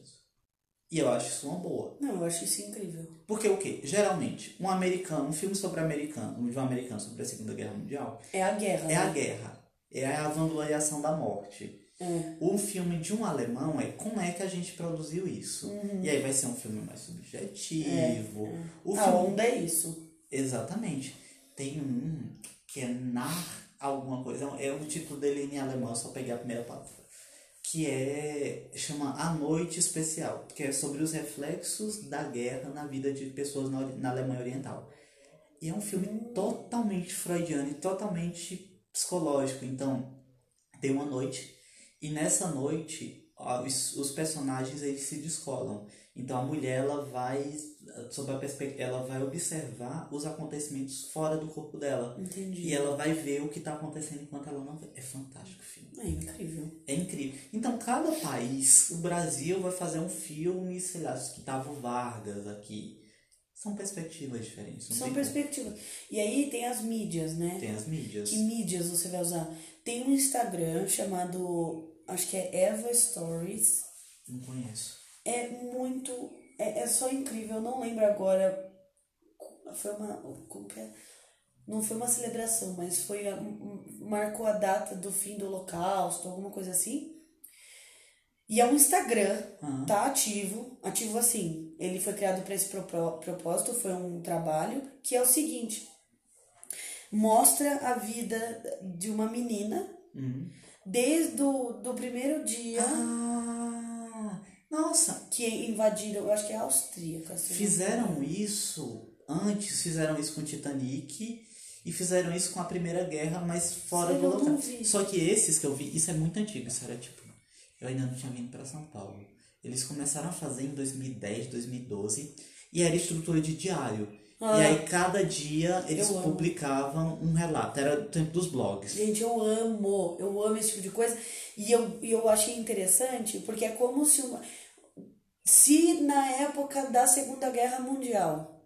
E eu acho isso uma boa. Não, eu acho isso incrível. Porque o quê? Geralmente, um americano, um filme sobre americano, de um americano sobre a Segunda Guerra Mundial, É a guerra. é a né? guerra. É a vangloriação da morte. É. O filme de um alemão é como é que a gente produziu isso. Uhum. E aí vai ser um filme mais subjetivo. O A filme... onda é isso. Exatamente. Tem um que é Nar alguma coisa. É o título dele em alemão, só peguei a primeira palavra. Que é. chama A Noite Especial, que é sobre os reflexos da guerra na vida de pessoas na, na Alemanha Oriental. E é um filme totalmente freudiano e totalmente psicológico. Então, tem uma noite, e nessa noite os, os personagens eles se descolam. Então a mulher ela vai sob a perspectiva, ela vai observar os acontecimentos fora do corpo dela. Entendi. E ela vai ver o que está acontecendo enquanto ela não vê. É fantástico o filme. É incrível. É incrível. Então, cada país, o Brasil vai fazer um filme, sei lá, que tava Vargas aqui. São perspectivas diferentes. São perspectivas. E aí tem as mídias, né? Tem as mídias. Que mídias você vai usar? Tem um Instagram chamado, acho que é Eva Stories. Não conheço. É muito. É, é só incrível. Eu não lembro agora. Foi uma. Como que é? Não foi uma celebração, mas foi. a- marcou a data do fim do Holocausto, alguma coisa assim. E é um Instagram, Aham. tá ativo. Ativo assim. Ele foi criado para esse propó- propósito, foi um trabalho, que é o seguinte: mostra a vida de uma menina Uhum. Desde o do primeiro dia Ah, nossa, que invadiram, eu acho que é austríaca. não me fizeram isso antes, fizeram isso com o Titanic e fizeram isso com a Primeira Guerra, mas fora do vi. Só que esses que eu vi, isso é muito antigo, isso era tipo, eu ainda não tinha vindo para São Paulo. Eles começaram a fazer em 2010, 2012 e era estrutura de diário. Ah. E aí cada dia eles Eu amo. publicavam um relato, era o tempo dos blogs. Gente, eu amo, eu amo esse tipo de coisa. E eu, eu achei interessante porque é como se uma. Se na época da Segunda Guerra Mundial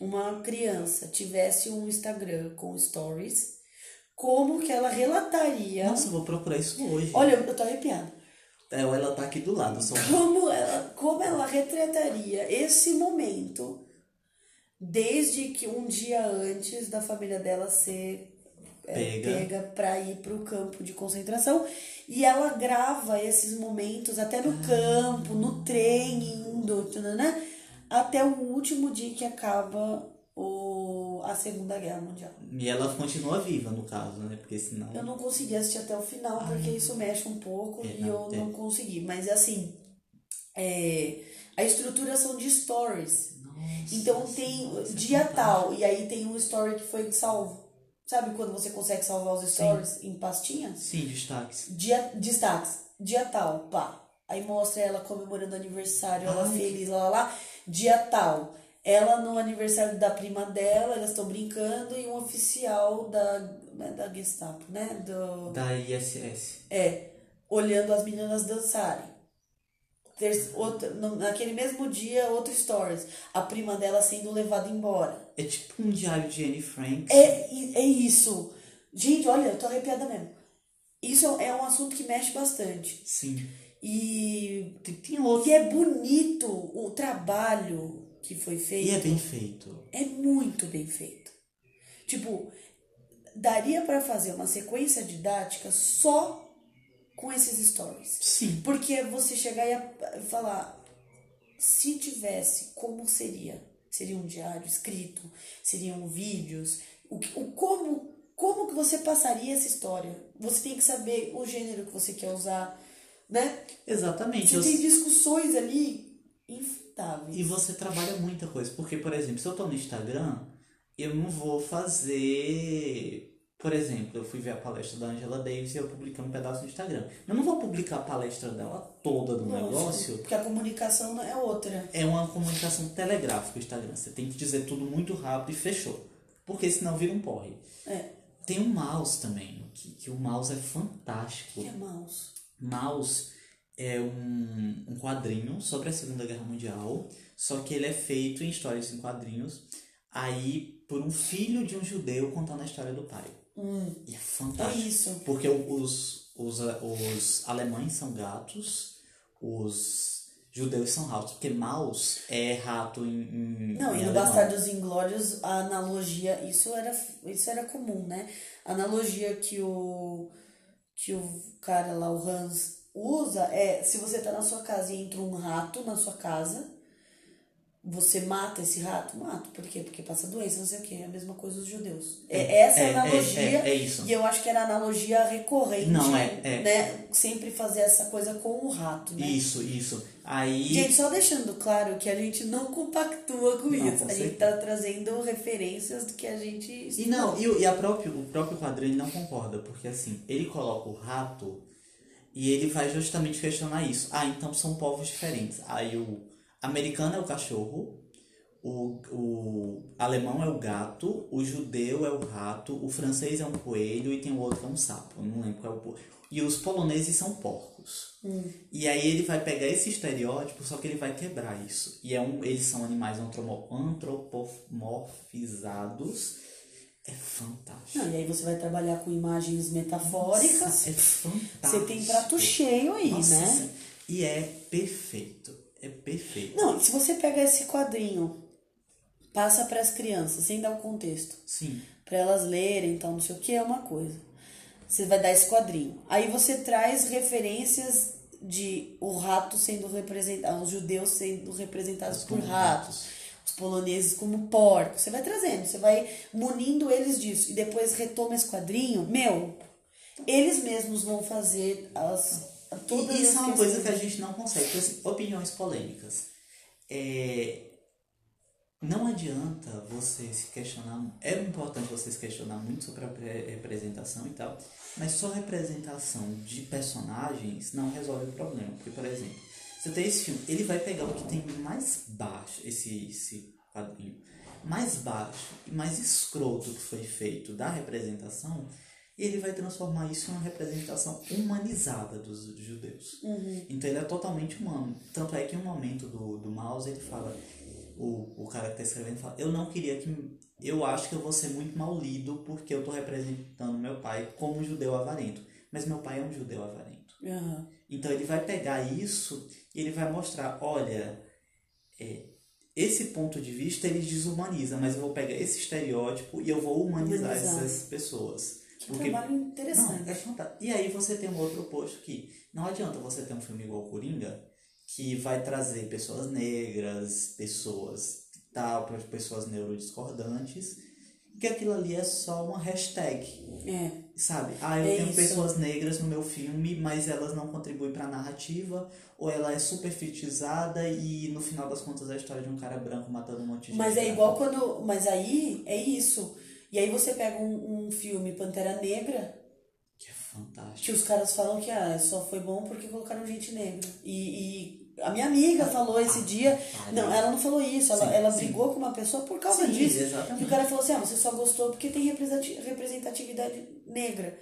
uma criança tivesse um Instagram com stories, como que ela relataria. Nossa, eu vou procurar isso hoje. Olha, eu tô arrepiada. É, ela tá aqui do lado, só Como ela, como ela retrataria esse momento desde que um dia antes da família dela ser é, Pega. pega para ir para o campo de concentração e ela grava esses momentos até no campo, no trem indo, tananã, até o último dia que acaba o, a Segunda Guerra Mundial. E ela continua viva, no caso, né? Porque senão. Eu não consegui assistir até o final, porque isso mexe um pouco É, e não, eu é. não consegui. Mas assim, é, a estrutura são de stories. Nossa, Então tem nossa, dia fantástico. tal, e aí tem um story que foi salvo. Sabe quando você consegue salvar os stories em pastinhas? Sim, destaques. Dia, destaques, dia tal, pá. Aí mostra ela comemorando aniversário, ela Ai. feliz, lá, lá, lá. Dia tal. ela no aniversário da prima dela, elas estão brincando, e um oficial da, né, da Gestapo, né? Do, Da ISS. é, olhando as meninas dançarem. Ter, outro, naquele mesmo dia, outro stories. A prima dela sendo levada embora. É tipo um diário de Anne Frank. É, é isso. Gente, olha, eu tô arrepiada mesmo. Isso é um assunto que mexe bastante. Sim. E, Tem, tem outro. e é bonito o trabalho que foi feito. E é bem feito. É muito bem feito. Tipo, daria pra fazer uma sequência didática só com esses stories. Sim. Porque você chegar e a- falar, se tivesse, como seria? Seria um diário escrito? Seriam vídeos? O, que- o como, como que você passaria essa história? Você tem que saber o gênero que você quer usar, né? Exatamente. Você tem discussões ali infindáveis. E você trabalha muita coisa. Porque, por exemplo, se eu tô no Instagram, eu não vou fazer. Por exemplo, eu fui ver a palestra da Angela Davis e eu publiquei um pedaço no Instagram. Eu não vou publicar a palestra dela toda do Lógico, negócio. Porque a comunicação é outra. É uma comunicação telegráfica o Instagram. Você tem que dizer tudo muito rápido e fechou. Porque senão vira um porre. É. Tem o mouse também, que, que o mouse é fantástico. Que é mouse. Mouse é um, um quadrinho sobre a Segunda Guerra Mundial, só que ele é feito em histórias em quadrinhos, aí por um filho de um judeu contando a história do pai. E é É fantástico. isso. Porque os, os, os alemães são gatos, os judeus são ratos, porque mouse é rato em, em Não, em e no. Bastardos Inglórios, a analogia, isso era, isso era comum, né? A analogia que o, que o cara lá, o Hans, usa é, se você tá na sua casa e entra um rato na sua casa, você mata esse rato? Mata. Por quê? Porque passa doença, não sei o quê. É a mesma coisa dos judeus. É, essa é, é, a analogia. é, é, é isso. E eu acho que era a analogia recorrente. Não, é, é. Né? Sempre fazer essa coisa com o rato, né? Isso, isso. Aí. Gente, só deixando claro que a gente não compactua com Não, isso. com a gente tá trazendo referências do que a gente E não, e, o- e a próprio, o próprio quadrinho não concorda, porque assim, ele coloca o rato e ele vai justamente questionar isso. Ah, então são povos diferentes. Aí o americano é o cachorro, o, o alemão é o gato, o judeu é o rato, o francês é um coelho e tem o outro que é um sapo. Não lembro qual é o po- E os poloneses são porcos. E aí ele vai pegar esse estereótipo, só que ele vai quebrar isso. E é um, eles são animais antropomorfizados. É fantástico. Não, e aí você vai trabalhar com imagens metafóricas. Nossa, é fantástico. Você tem prato cheio aí, Nossa, né? E é perfeito. É perfeito. Não, se você pega esse quadrinho, passa para as crianças, sem dar o contexto, Sim. para elas lerem, então não sei o que, é uma coisa. Você vai dar esse quadrinho. Aí você traz referências de o rato sendo representado, os judeus sendo representados por ratos, os poloneses como porcos. Você vai trazendo, você vai munindo eles disso. E depois retoma esse quadrinho, meu, eles mesmos vão fazer as. Todas E isso é uma coisa que a gente não consegue. Porque, assim, opiniões polêmicas. É, Não adianta você se questionar. É importante você se questionar muito sobre a pre- representação e tal. Mas só representação de personagens não resolve o problema. Porque, por exemplo, você tem esse filme, ele vai pegar o que tem mais baixo, esse, esse quadrinho, mais baixo e mais escroto que foi feito da representação, e ele vai transformar isso em uma representação humanizada dos judeus. Então ele é totalmente humano. Tanto é que em um momento do, do mouse ele fala, o, o cara que está escrevendo fala, eu não queria que. Eu acho que eu vou ser muito mal lido porque eu estou representando meu pai como um judeu avarento. Mas meu pai é um judeu avarento. Aham. Então ele vai pegar isso e ele vai mostrar, olha, é, esse ponto de vista ele desumaniza, mas eu vou pegar esse estereótipo e eu vou humanizar, Humanizar. essas pessoas. Que trabalho interessante. Não, é fantástico. E aí você tem um outro oposto que não adianta você ter um filme igual Coringa que vai trazer pessoas negras, pessoas tal, para pessoas neurodiscordantes, que aquilo ali é só uma hashtag. É. Sabe? Ah, eu É tenho isso. pessoas negras no meu filme, mas elas não contribuem pra narrativa, ou ela é superfetizada e no final das contas é a história de um cara branco matando um monte de gente. Mas é igual quando. Mas aí é isso. E aí você pega um, um filme Pantera Negra, Que é fantástico. que os caras falam que ah, só foi bom porque colocaram gente negra. E, e A minha amiga falou esse dia. ah, Não, ela não falou isso. Ela, Sim, ela sim. brigou com uma pessoa por causa Sim, disso. exatamente. E o cara falou assim: ah, você só gostou porque tem representati- representatividade negra.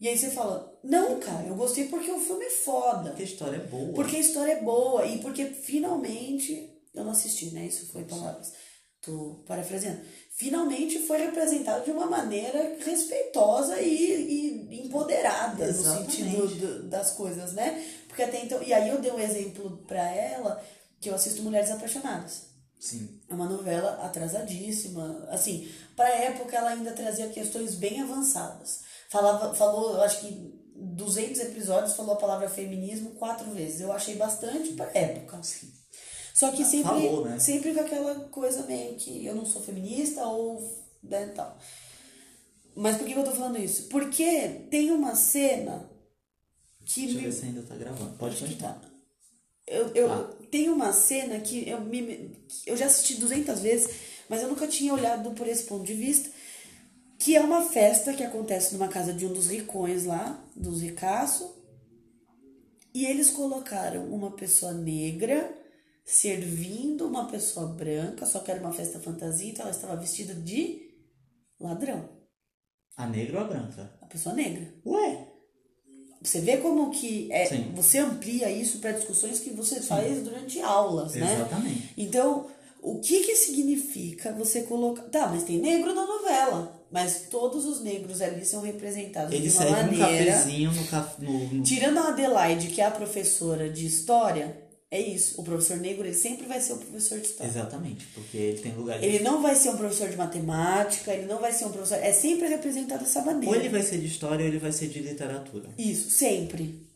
E aí você fala: não, cara, eu gostei porque o filme é foda. Porque a história é boa. Porque a história é boa e porque finalmente. Eu não assisti, né? Isso foi palavras. Tô parafraseando. Finalmente foi representado de uma maneira respeitosa e, e empoderada Exatamente. no sentido do- das coisas, né? Porque até então. E aí eu dei um exemplo pra ela que eu assisto Mulheres Apaixonadas. Sim. É uma novela atrasadíssima. Assim, pra época ela ainda trazia questões bem avançadas. Falava, falou, eu acho que 200 episódios falou a palavra feminismo quatro vezes. Eu achei bastante pra época. Sim. Só que sempre, falou, né? sempre com aquela coisa meio que eu não sou feminista ou né, tal. Mas por que eu tô falando isso? Porque tem uma cena que Deixa eu me ver se ainda tá gravando. Pode continuar. tá. Eu, eu Ah. tem uma cena que eu, me, que eu já assisti 200 vezes, mas eu nunca tinha olhado por esse ponto de vista, que é uma festa que acontece numa casa de um dos ricões lá, dos ricaços, e eles colocaram uma pessoa negra servindo uma pessoa branca, só que era uma festa fantasia, então ela estava vestida de ladrão, A negra ou a branca? a pessoa negra. Ué? Você vê como que é, Sim. você amplia isso para discussões que você faz durante aulas, né? Exatamente. Então, o que que significa você colocar... Tá, mas tem negro na novela, mas todos os negros ali são representados Ele de uma serve um maneira... cafezinho no, caf... no, no... Tirando a Adelaide, que é a professora de história, é isso. O professor negro, ele sempre vai ser o professor de história. Exatamente, porque ele tem lugar de... Ele não vai ser um professor de matemática, ele não vai ser um professor... É sempre representado dessa maneira. Ou ele vai ser de história ou ele vai ser de literatura. Isso, sempre.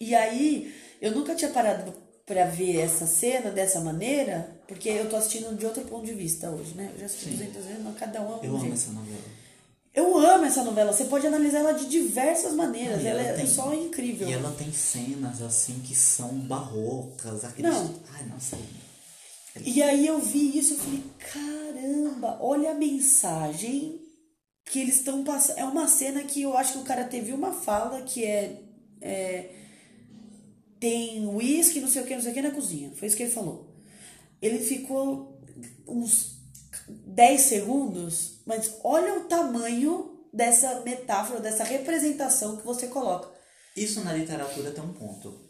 E aí, eu nunca tinha parado pra ver essa cena dessa maneira, porque eu tô assistindo de outro ponto de vista hoje, né? Eu já assisti 200 vezes, mas cada um é um Eu amo jeito. essa novela. Eu amo essa novela, você pode analisar ela de diversas maneiras, E ela, ela é tem- só incrível. E ela tem cenas assim que são barrocas, aqueles. Não. Ai, nossa. E aí eu vi isso e falei, caramba, olha a mensagem que eles estão passando. É uma cena que eu acho que o cara teve uma fala que é. é, tem uísque, não sei o que, não sei o que na cozinha. Foi isso que ele falou. Ele ficou uns 10 segundos, mas olha o tamanho dessa metáfora, dessa representação que você coloca. Isso na literatura tem um ponto.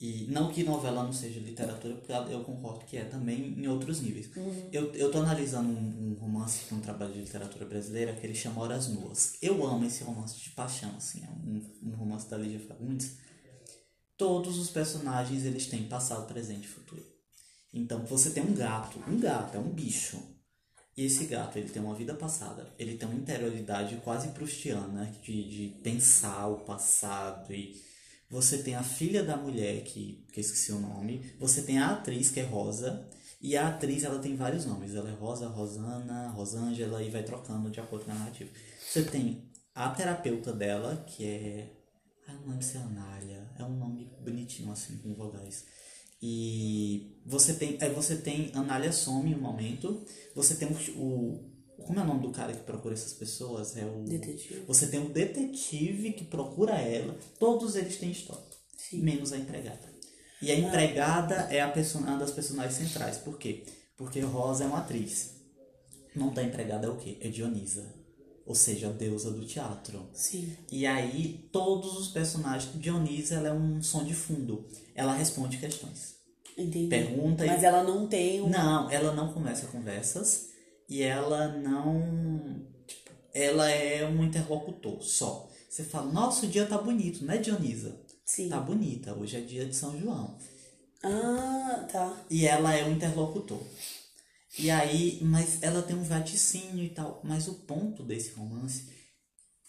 E não que novela não seja literatura, porque eu concordo que é também em outros níveis. Eu, eu tô analisando um, um romance de um trabalho de literatura brasileira que ele chama Horas Nuas. Eu amo esse romance de paixão, assim, é um, um romance da Lígia Fagundes. Todos os personagens eles têm passado, presente e futuro. Então você tem um gato, um gato é um bicho. E esse gato, ele tem uma vida passada, ele tem uma interioridade quase prustiana de, de pensar o passado e você tem a filha da mulher, que, que eu esqueci o nome, você tem a atriz, que é Rosa, e a atriz, ela tem vários nomes, ela é Rosa, Rosana, Rosângela, e vai trocando de acordo com a narrativa. Você tem a terapeuta dela, que é... Ah, não lembro se é Anália, é um nome bonitinho, assim, com vogais. E você tem, aí você tem Anália some um momento, você tem o, o como é o nome do cara que procura essas pessoas? É o Detetive. Você tem um detetive que procura ela. Todos eles têm história, Sim. menos a empregada. E a empregada é a person- uma das personagens centrais. Por quê? Porque Rosa é uma atriz. Não da empregada é o quê? É Dionisa. Ou seja, a deusa do teatro. Sim. E aí, todos os personagens. Dionisa ela é um som de fundo. Ela responde questões. Entendi. Pergunta e- Mas ela não tem um. Não, ela não começa conversas e ela não. tipo, ela é um interlocutor só. Você fala, nossa, o dia tá bonito, né, Dionisa? Sim. Tá bonita, hoje é dia de São João. Ah, tá. E ela é o interlocutor. E aí, mas ela tem um vaticínio e tal. Mas o ponto desse romance,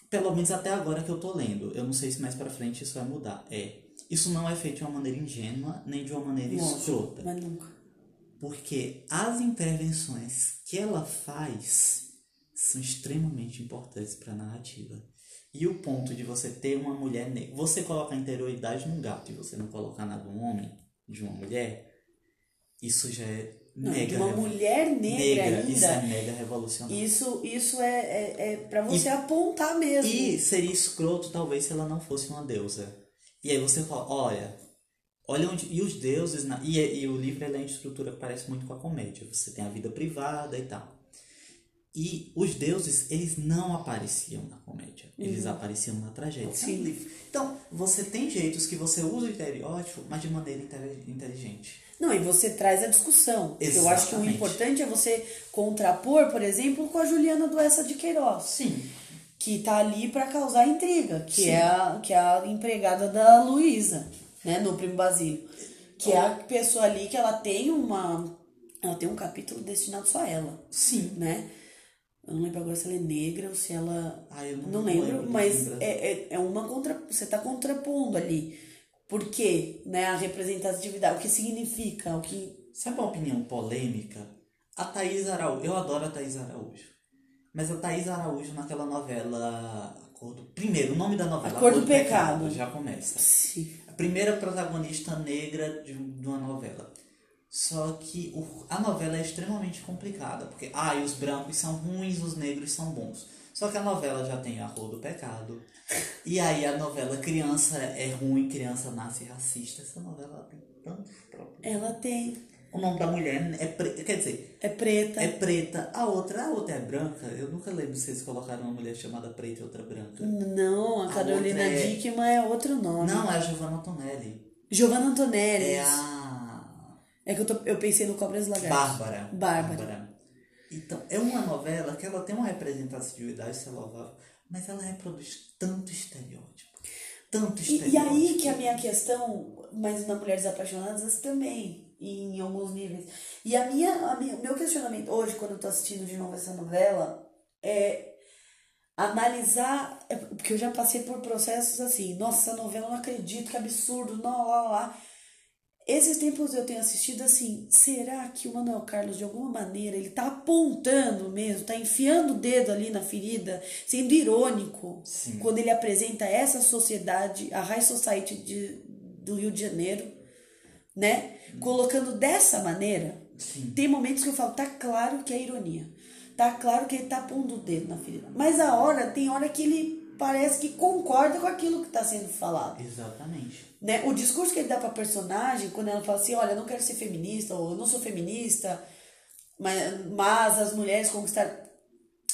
pelo menos até agora que eu tô lendo, eu não sei se mais pra frente isso vai mudar, é. Isso não é feito de uma maneira ingênua, nem de uma maneira Lógico, escrota. Mas nunca. Porque as intervenções que ela faz são extremamente importantes para a narrativa. E o ponto de você ter uma mulher negra, você colocar a interioridade num gato e você não colocar nada um homem, de uma mulher, isso já é Não, mega de uma mulher negra, Isso é ainda. mega revolucionário. Isso, isso é, é, é pra você apontar mesmo. E seria escroto talvez se ela não fosse uma deusa. E aí você fala, olha, Olha onde. E os deuses. Na, e, e o livro ele é em estrutura que parece muito com a comédia. Você tem a vida privada e tal. E os deuses, eles não apareciam na comédia. Eles Uhum. apareciam na tragédia. Livro. Então, você tem jeitos que você usa o estereótipo, mas de maneira inte- inteligente. Não, e você traz a discussão. Eu acho que o Exatamente. importante é você contrapor, por exemplo, com a Juliana do Essa de Queiroz. Sim. que tá ali para causar intriga, que Sim. é, a, que é a empregada da Luísa, né, no Primo Basílio. Que é a pessoa ali que ela tem uma. Ela tem um capítulo destinado só a ela, Sim. né? Eu não lembro agora se ela é negra ou se ela. Ah, eu não, Não lembro, lembro mas Brasil. é, é, é uma contra. Você tá contrapondo ali. Por quê? Né? A representatividade, o que significa, o que. Sabe uma opinião polêmica? A Thaís Araújo. Eu adoro a Thaís Araújo. Mas a Thaís Araújo naquela novela. A Cor do... Primeiro, o nome da novela. A Cor do Pecado. Já começa. Sim. A primeira protagonista negra de, de uma novela. Só que o- a novela é extremamente complicada. Porque, ah, os brancos são ruins, os negros são bons. Só que a novela já tem a Cor do Pecado. E aí a novela Criança é ruim, Criança nasce racista. Essa novela tem tantos problemas. Ela tem. O nome da mulher é preta, quer dizer, É preta. é preta. A outra, a outra é branca. Eu nunca lembro se eles colocaram uma mulher chamada preta e outra branca. Não, a A Carolina é- Dickman é outro nome. Não, é a Giovanna Antonelli. Giovanna Antonelli. É a É que eu, tô, eu pensei no Cobras Lagartas. Bárbara. Bárbara. Então, é uma novela que ela tem uma representatividade, louvável, mas ela reproduz tanto estereótipo. Tanto E, estereótipo. e aí que a minha questão, mas na Mulheres Apaixonadas também, e em alguns níveis. E a minha, a minha, o meu questionamento hoje, quando eu tô assistindo de novo essa novela, é analisar. é porque eu já passei por processos assim, nossa, essa novela eu não acredito, que absurdo, não, lá, lá. Esses tempos eu tenho assistido assim, será que o Manuel Carlos, de alguma maneira, ele tá apontando mesmo, tá enfiando o dedo ali na ferida, sendo irônico, Sim. quando ele apresenta essa sociedade, a High Society de, do Rio de Janeiro, né? Colocando dessa maneira, Sim. tem momentos que eu falo, tá claro que é ironia. Tá claro que ele tá pondo o dedo na ferida. Mas a hora, tem hora que ele parece que concorda com aquilo que está sendo falado. Exatamente. Né? O discurso que ele dá pra personagem, quando ela fala assim, olha, eu não quero ser feminista, ou eu não sou feminista, mas, mas as mulheres conquistaram.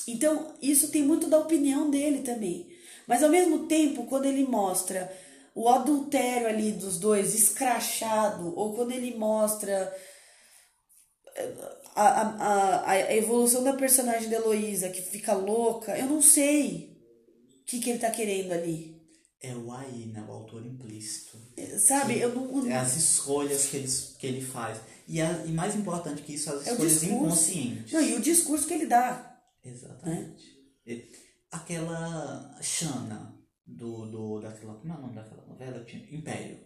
Então, isso tem muito da opinião dele também. Mas ao mesmo tempo, quando ele mostra o adultério ali dos dois escrachado, ou quando ele mostra a, a, a, a evolução da personagem da Heloísa, que fica louca, eu não sei o que, que ele tá querendo ali. É o aí, né? O autor implícito. Sabe? Eu não. É as escolhas que ele, que ele faz. E, a, e mais importante que isso, as É escolhas inconscientes. Não, e o discurso que ele dá. Exatamente. E Aquela Xana do, do, daquela. Como é o nome daquela novela? Império.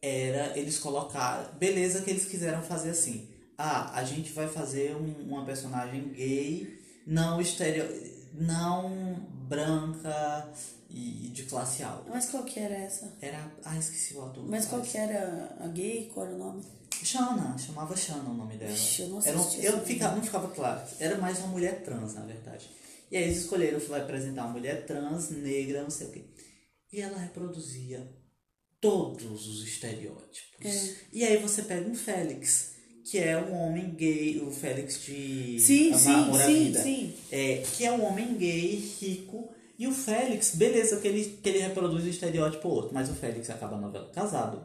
Era, eles colocaram. Beleza que eles quiseram fazer assim. Ah, a gente vai fazer um- uma personagem gay, não estereo, não branca e de classe alta. Mas qual que era essa? Era. Ah, esqueci o ator. Mas qual que era a gay? Qual era o nome? Xana, chamava Xana o nome dela. Ixi, eu não Era um- eu essa fica, não ficava claro. Era mais uma mulher trans, na verdade. E aí eles escolheram vai apresentar uma mulher trans, negra, não sei o quê. E ela reproduzia todos os estereótipos. É. E aí você pega um Félix, que é um homem gay, o Félix de Sim, Amar, sim, Amor à sim, Vida. sim. É, que é um homem gay, rico. E o Félix, beleza que ele, que ele reproduz o estereótipo outro, mas o Félix acaba a novela casado,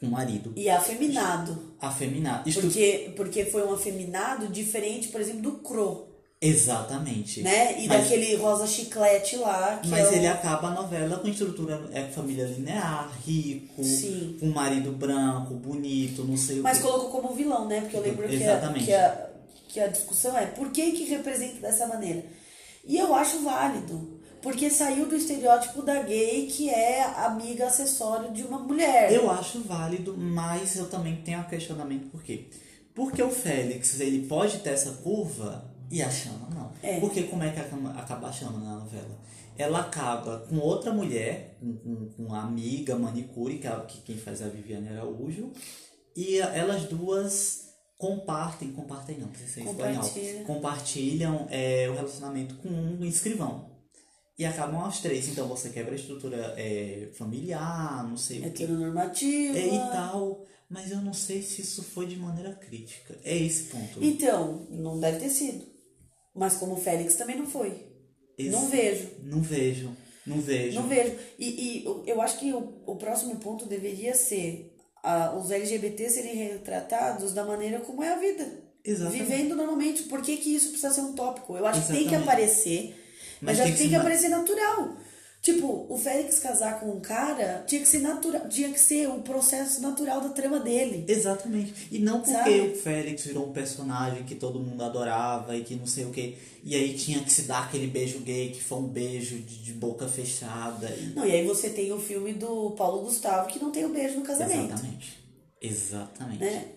com um marido, E afeminado. afeminado. Isto- Porque, porque foi um afeminado diferente, por exemplo, do Cro. Exatamente. Né? E mas, daquele rosa chiclete lá. Que mas é o- ele acaba a novela com estrutura é família linear, rico, Sim. com um marido branco, bonito, não sei Mas o que. colocou como vilão, né? Porque eu lembro que a, Exatamente. que, a, que a discussão é por que que representa dessa maneira? E eu acho válido. Porque saiu do estereótipo da gay, que é amiga acessório de uma mulher. Eu acho válido, mas eu também tenho um questionamento por quê? Porque o Félix, ele pode ter essa curva e a Chama não. É. Porque como é que acaba acaba a Chama na novela? Ela acaba com outra mulher, com, com, com a amiga manicure, que, é que quem faz é a Viviane Araújo, e elas duas compartem, compartem não, precisa ser espanhol, Compartilha. compartilham é, o relacionamento com um escrivão. E acabam as três. Então você quebra a estrutura é, familiar, não sei o que. Heteronormativa. É, e tal. Mas eu não sei se isso foi de maneira crítica. É esse ponto. Então, não deve ter sido. Mas como o Félix também não foi. Esse- Não vejo. Não vejo. Não vejo. Não vejo. E, e eu- acho que o, o próximo ponto deveria ser ah, os LGBT serem retratados da maneira como é a vida. Exatamente. Vivendo normalmente. Por que, que isso precisa ser um tópico? Eu acho que tem que Exatamente. aparecer, mas, Mas tem que tem que aparecer natural. Tipo, o Félix casar com um cara tinha que ser natural, tinha que ser o processo natural da trama dele. Exatamente. E não porque Sabe? o Félix virou um personagem que todo mundo adorava e que não sei o que. E aí tinha que se dar aquele beijo gay que foi um beijo de, de boca fechada. E... Não, e aí você tem o filme do Paulo Gustavo que não tem o beijo no casamento. Exatamente. Exatamente. Né?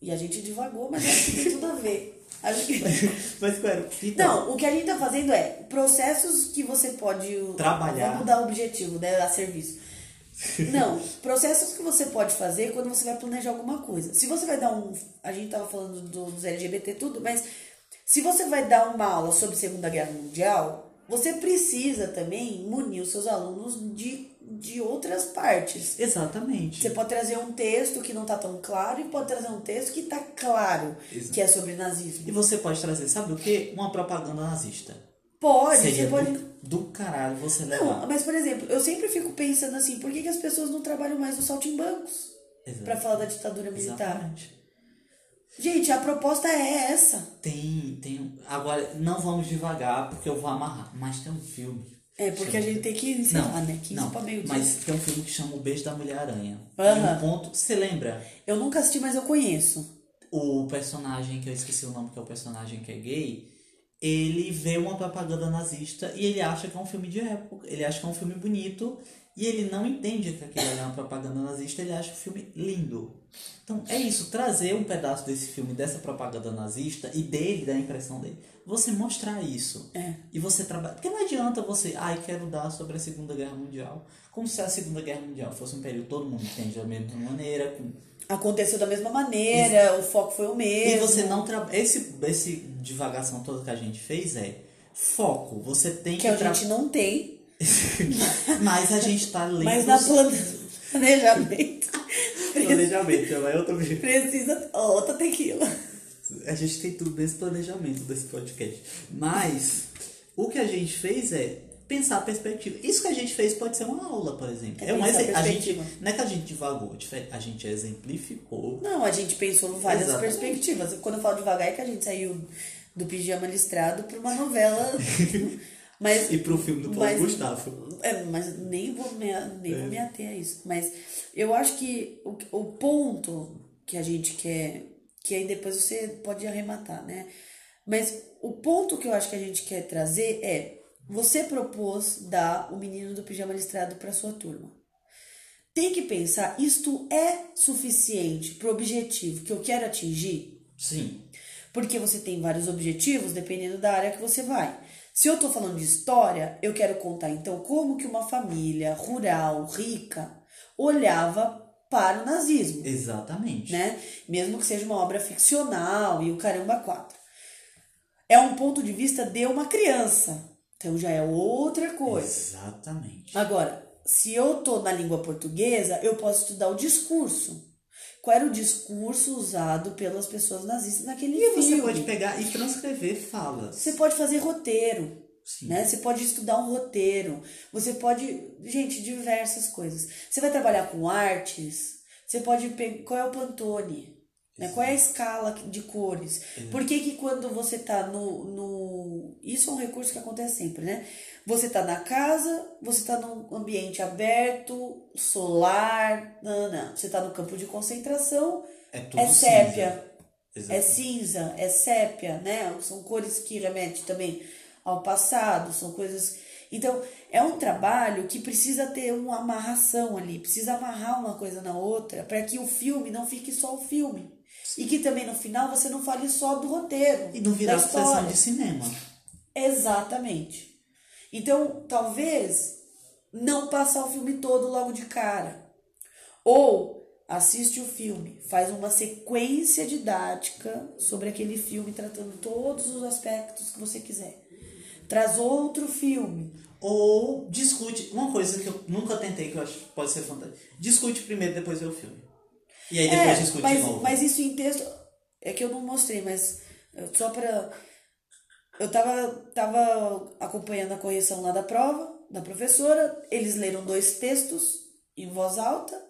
E a gente divagou, mas acho que tem tudo a ver. (laughs) Acho que... (laughs) Mas, claro, então, Não, o que a gente tá fazendo é processos que você pode Trabalhar. Vamos dar objetivo, né? A serviço. (laughs) Não, processos que você pode fazer quando você vai planejar alguma coisa. Se você vai dar um. A gente tava falando do- dos LGBT e tudo, mas se você vai dar uma aula sobre Segunda Guerra Mundial, você precisa também munir os seus alunos de, de outras partes. exatamente. Você pode trazer um texto que não tá tão claro e pode trazer um texto que tá claro, Exato. que é sobre nazismo. E você pode trazer, sabe o que? Uma propaganda nazista. Pode, Seria você pode. do, do caralho você Não, levar. mas por exemplo, eu sempre fico pensando assim, por que, que as pessoas não trabalham mais no saltimbancos pra falar da ditadura militar? Exatamente. Gente, a proposta é essa. Tem, tem. Agora, não vamos devagar porque eu vou amarrar. Mas tem um filme. É, porque a gente tem que encerrar, né? 15 não, pra meio dia. mas tem um filme que chama O Beijo da Mulher-Aranha. E um ponto. Você lembra? Eu nunca assisti, mas eu conheço. O personagem, que eu esqueci o nome, que é o personagem que é gay, ele vê uma propaganda nazista e ele acha que é um filme de época. Ele acha que é um filme bonito e ele não entende que aquilo é uma propaganda nazista, ele acha o filme lindo. Então é isso, trazer um pedaço desse filme, dessa propaganda nazista e dele, da impressão dele. Você mostrar isso. É. E você trabalha. Porque não adianta você, ai, quero dar sobre a Segunda Guerra Mundial. Como se a Segunda Guerra Mundial fosse um período todo mundo entende da mesma maneira, com Aconteceu da mesma maneira, o foco foi o e mesmo. você não trabalha. Esse, esse divagação toda que a gente fez é foco. Você tem Que que. a gente não tem, Mas a gente tá lendo. mas na plane- planejamento planejamento, é outro precisa outra tequila. A gente tem tudo nesse planejamento desse podcast. Mas o que a gente fez é pensar a perspectiva. Isso que a gente fez pode ser uma aula, por exemplo. É um pensar a gente perspectiva. Não é que a gente divagou, a gente exemplificou. Não, a gente pensou em várias Exatamente. perspectivas. Quando eu falo devagar é que a gente saiu do pijama listrado pra uma novela. (laughs) mas E pro filme do Paulo mas- Gustavo. É, mas nem vou me, nem É. vou me ater a isso. Mas eu acho que o, o ponto que a gente quer, que aí depois você pode arrematar, né? Mas o ponto que eu acho que a gente quer trazer é: você propôs dar o menino do pijama listrado para sua turma. Tem que pensar, isto é suficiente para o objetivo que eu quero atingir? Sim. Porque você tem vários objetivos dependendo da área que você vai. Se eu tô falando de história, eu quero contar então como que uma família rural, rica, olhava para o nazismo, Exatamente. né? Mesmo que seja uma obra ficcional e o caramba quatro. É um ponto de vista de uma criança. Então já é outra coisa. Exatamente. Agora, se eu tô na língua portuguesa, eu posso estudar o discurso. Qual era o discurso usado pelas pessoas nazistas naquele E filme? você pode pegar e transcrever falas. Você pode fazer roteiro, Sim. né? Você pode estudar um roteiro. Você pode, gente, diversas coisas. Você vai trabalhar com artes. Você pode pegar qual é o Pantone, né? Qual é a escala de cores? Por que que quando você tá no, no isso é um recurso que acontece sempre, né? Você tá na casa, você tá num ambiente aberto, solar, não, não. Você tá no campo de concentração, É tudo é sépia. cinza. É cinza, é sépia, né? São cores que remetem também ao passado, são coisas. Então, é um trabalho que precisa ter uma amarração ali, precisa amarrar uma coisa na outra, para que o filme não fique só o filme. E que também no final você não fale só do roteiro. E não virar sessão de cinema. Exatamente. Então, talvez não passar o filme todo logo de cara. Ou assiste o filme, faz uma sequência didática sobre aquele filme, tratando todos os aspectos que você quiser. Traz outro filme. Ou discute. Uma coisa que eu nunca tentei, que eu acho que pode ser fantástico. Discute primeiro, depois vê o filme. E aí depois É, discute mas, de novo. mas isso em texto. É que eu não mostrei, mas eu- só pra. Eu tava, tava acompanhando a correção lá da prova, da professora. Eles leram dois textos em voz alta.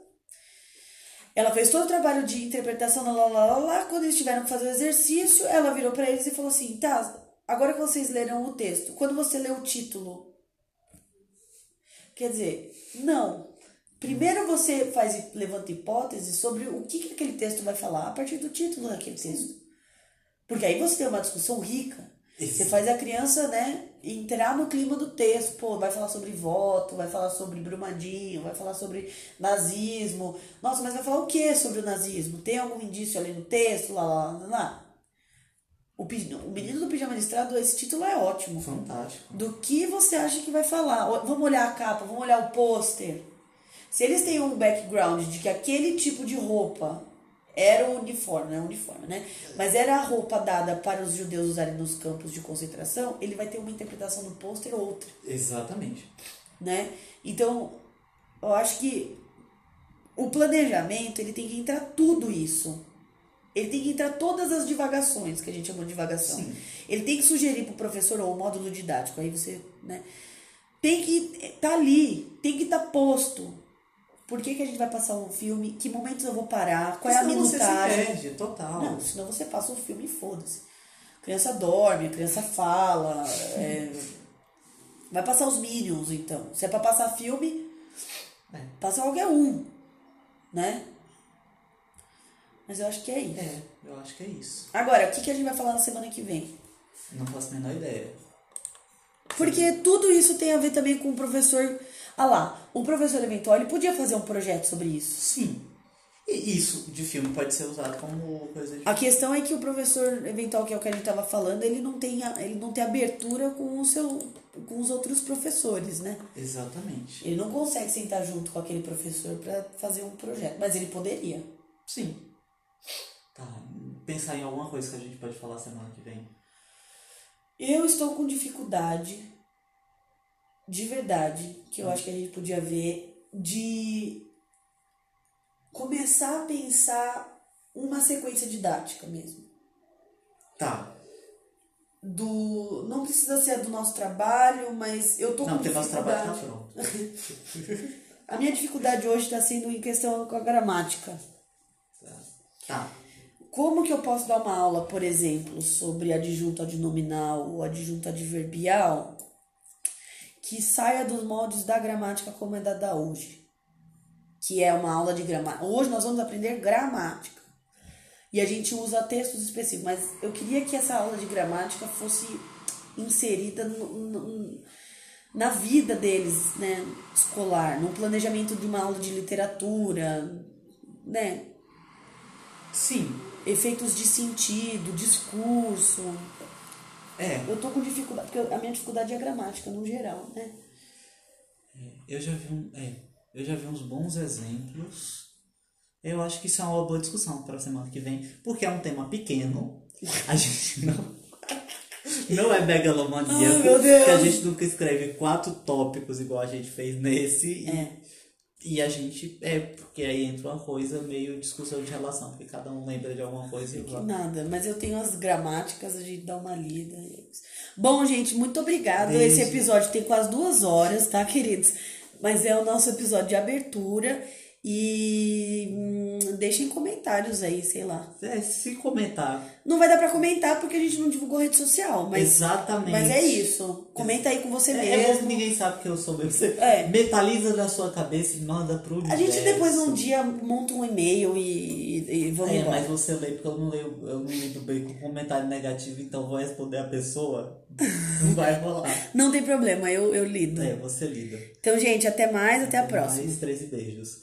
Ela fez todo o trabalho de interpretação, lá, lá, lá, lá. Quando eles tiveram que fazer o exercício, ela virou pra eles e falou assim: tá, agora que vocês leram o texto, quando você lê o título. Quer dizer, não. Primeiro você faz levanta hipóteses sobre o que, que aquele texto vai falar a partir do título daquele texto. Porque aí você tem uma discussão rica. Você faz a criança, né, entrar no clima do texto. Pô, vai falar sobre voto, vai falar sobre Brumadinho, vai falar sobre nazismo. Nossa, mas vai falar o que sobre o nazismo? Tem algum indício ali no texto? Lá, lá, lá, lá. O, o Menino do Pijama Listrado, esse título é ótimo. Fantástico. Do que você acha que vai falar? Vamos olhar a capa, vamos olhar o pôster. Se eles têm um background de que aquele tipo de roupa era o uniforme, não é uniforme, né? Mas era a roupa dada para os judeus usarem nos campos de concentração, ele vai ter uma interpretação no pôster outra, Exatamente. né? Então, eu acho que o planejamento, ele tem que entrar tudo isso. Ele tem que entrar todas as divagações, que a gente chama de divagação. Sim. Ele tem que sugerir pro professor ou o módulo didático, aí você, né? Tem que estar ali, tem que estar posto. Por que, que a gente vai passar um filme? Que momentos eu vou parar? Qual é a Senão você se minutagem? perde, total. Não, senão você passa o filme e foda-se. A criança dorme, a criança fala. é, Vai passar os Minions, então. Se é pra passar filme, É. passa qualquer um. Né? Mas eu acho que é isso. É, eu acho que é isso. Agora, o que, que a gente vai falar na semana que vem? Não faço a menor ideia. Porque tudo isso tem a ver também com o professor. Ah lá, o professor eventual ele podia fazer um projeto sobre isso. Sim. E isso de filme pode ser usado como coisa de. A questão é que o professor eventual, que é o que a gente estava falando, ele não tem, ele não tem abertura com, o seu, com os outros professores, né? Exatamente. Ele não consegue sentar junto com aquele professor para fazer um projeto, mas ele poderia. Sim. Tá. Pensar em alguma coisa que a gente pode falar semana que vem. Eu estou com dificuldade, de verdade, que eu acho que a gente podia ver, de começar a pensar uma sequência didática mesmo. Tá. Do, não precisa ser do nosso trabalho, mas eu tô Não, com porque nosso trabalho tá pronto. (laughs) A minha dificuldade hoje está sendo em questão com a gramática. Tá. Tá. Como que eu posso dar uma aula, por exemplo, sobre adjunto adnominal ou adjunto adverbial que saia dos moldes da gramática como é dada hoje? Que é uma aula de gramática. Hoje nós vamos aprender gramática. E a gente usa textos específicos, mas eu queria que essa aula de gramática fosse inserida no- no- na vida deles, né, escolar, no planejamento de uma aula de literatura, né, Sim. efeitos de sentido, discurso. É. Eu tô com dificuldade, porque a minha dificuldade é gramática no geral, né? Eu já vi um, é, eu já vi uns bons exemplos. Eu acho que isso é uma boa discussão para a semana que vem, porque é um tema pequeno. A gente (laughs) não não é megalomaníaco, Ai, meu Deus. que a gente nunca escreve quatro tópicos igual a gente fez nesse. É. E a gente é porque aí entra uma coisa meio discussão de relação, porque cada um lembra de alguma coisa e Que nada, mas eu tenho as gramáticas, a gente dá uma lida. é. Bom, gente, muito obrigada. Beijo. Esse episódio tem quase duas horas, tá, queridos? Mas é o nosso episódio de abertura. E hum, deixem comentários aí, sei lá. É, se comentar. Não vai dar pra comentar porque a gente não divulgou rede social, mas, Exatamente. mas é isso. Comenta aí com você É, é bom que mesmo. ninguém sabe que eu sou mesmo. Você É. metaliza na sua cabeça e manda pro A universo. gente depois um dia monta um e-mail e, e, vamos É, embora. mas você lê porque eu não leio, eu não lido bem com comentário negativo, então vou responder a pessoa. (laughs) Não vai rolar. Não tem problema, eu, eu lido. É, você lida. Então, gente, até mais, até a próxima. Mais 13 beijos.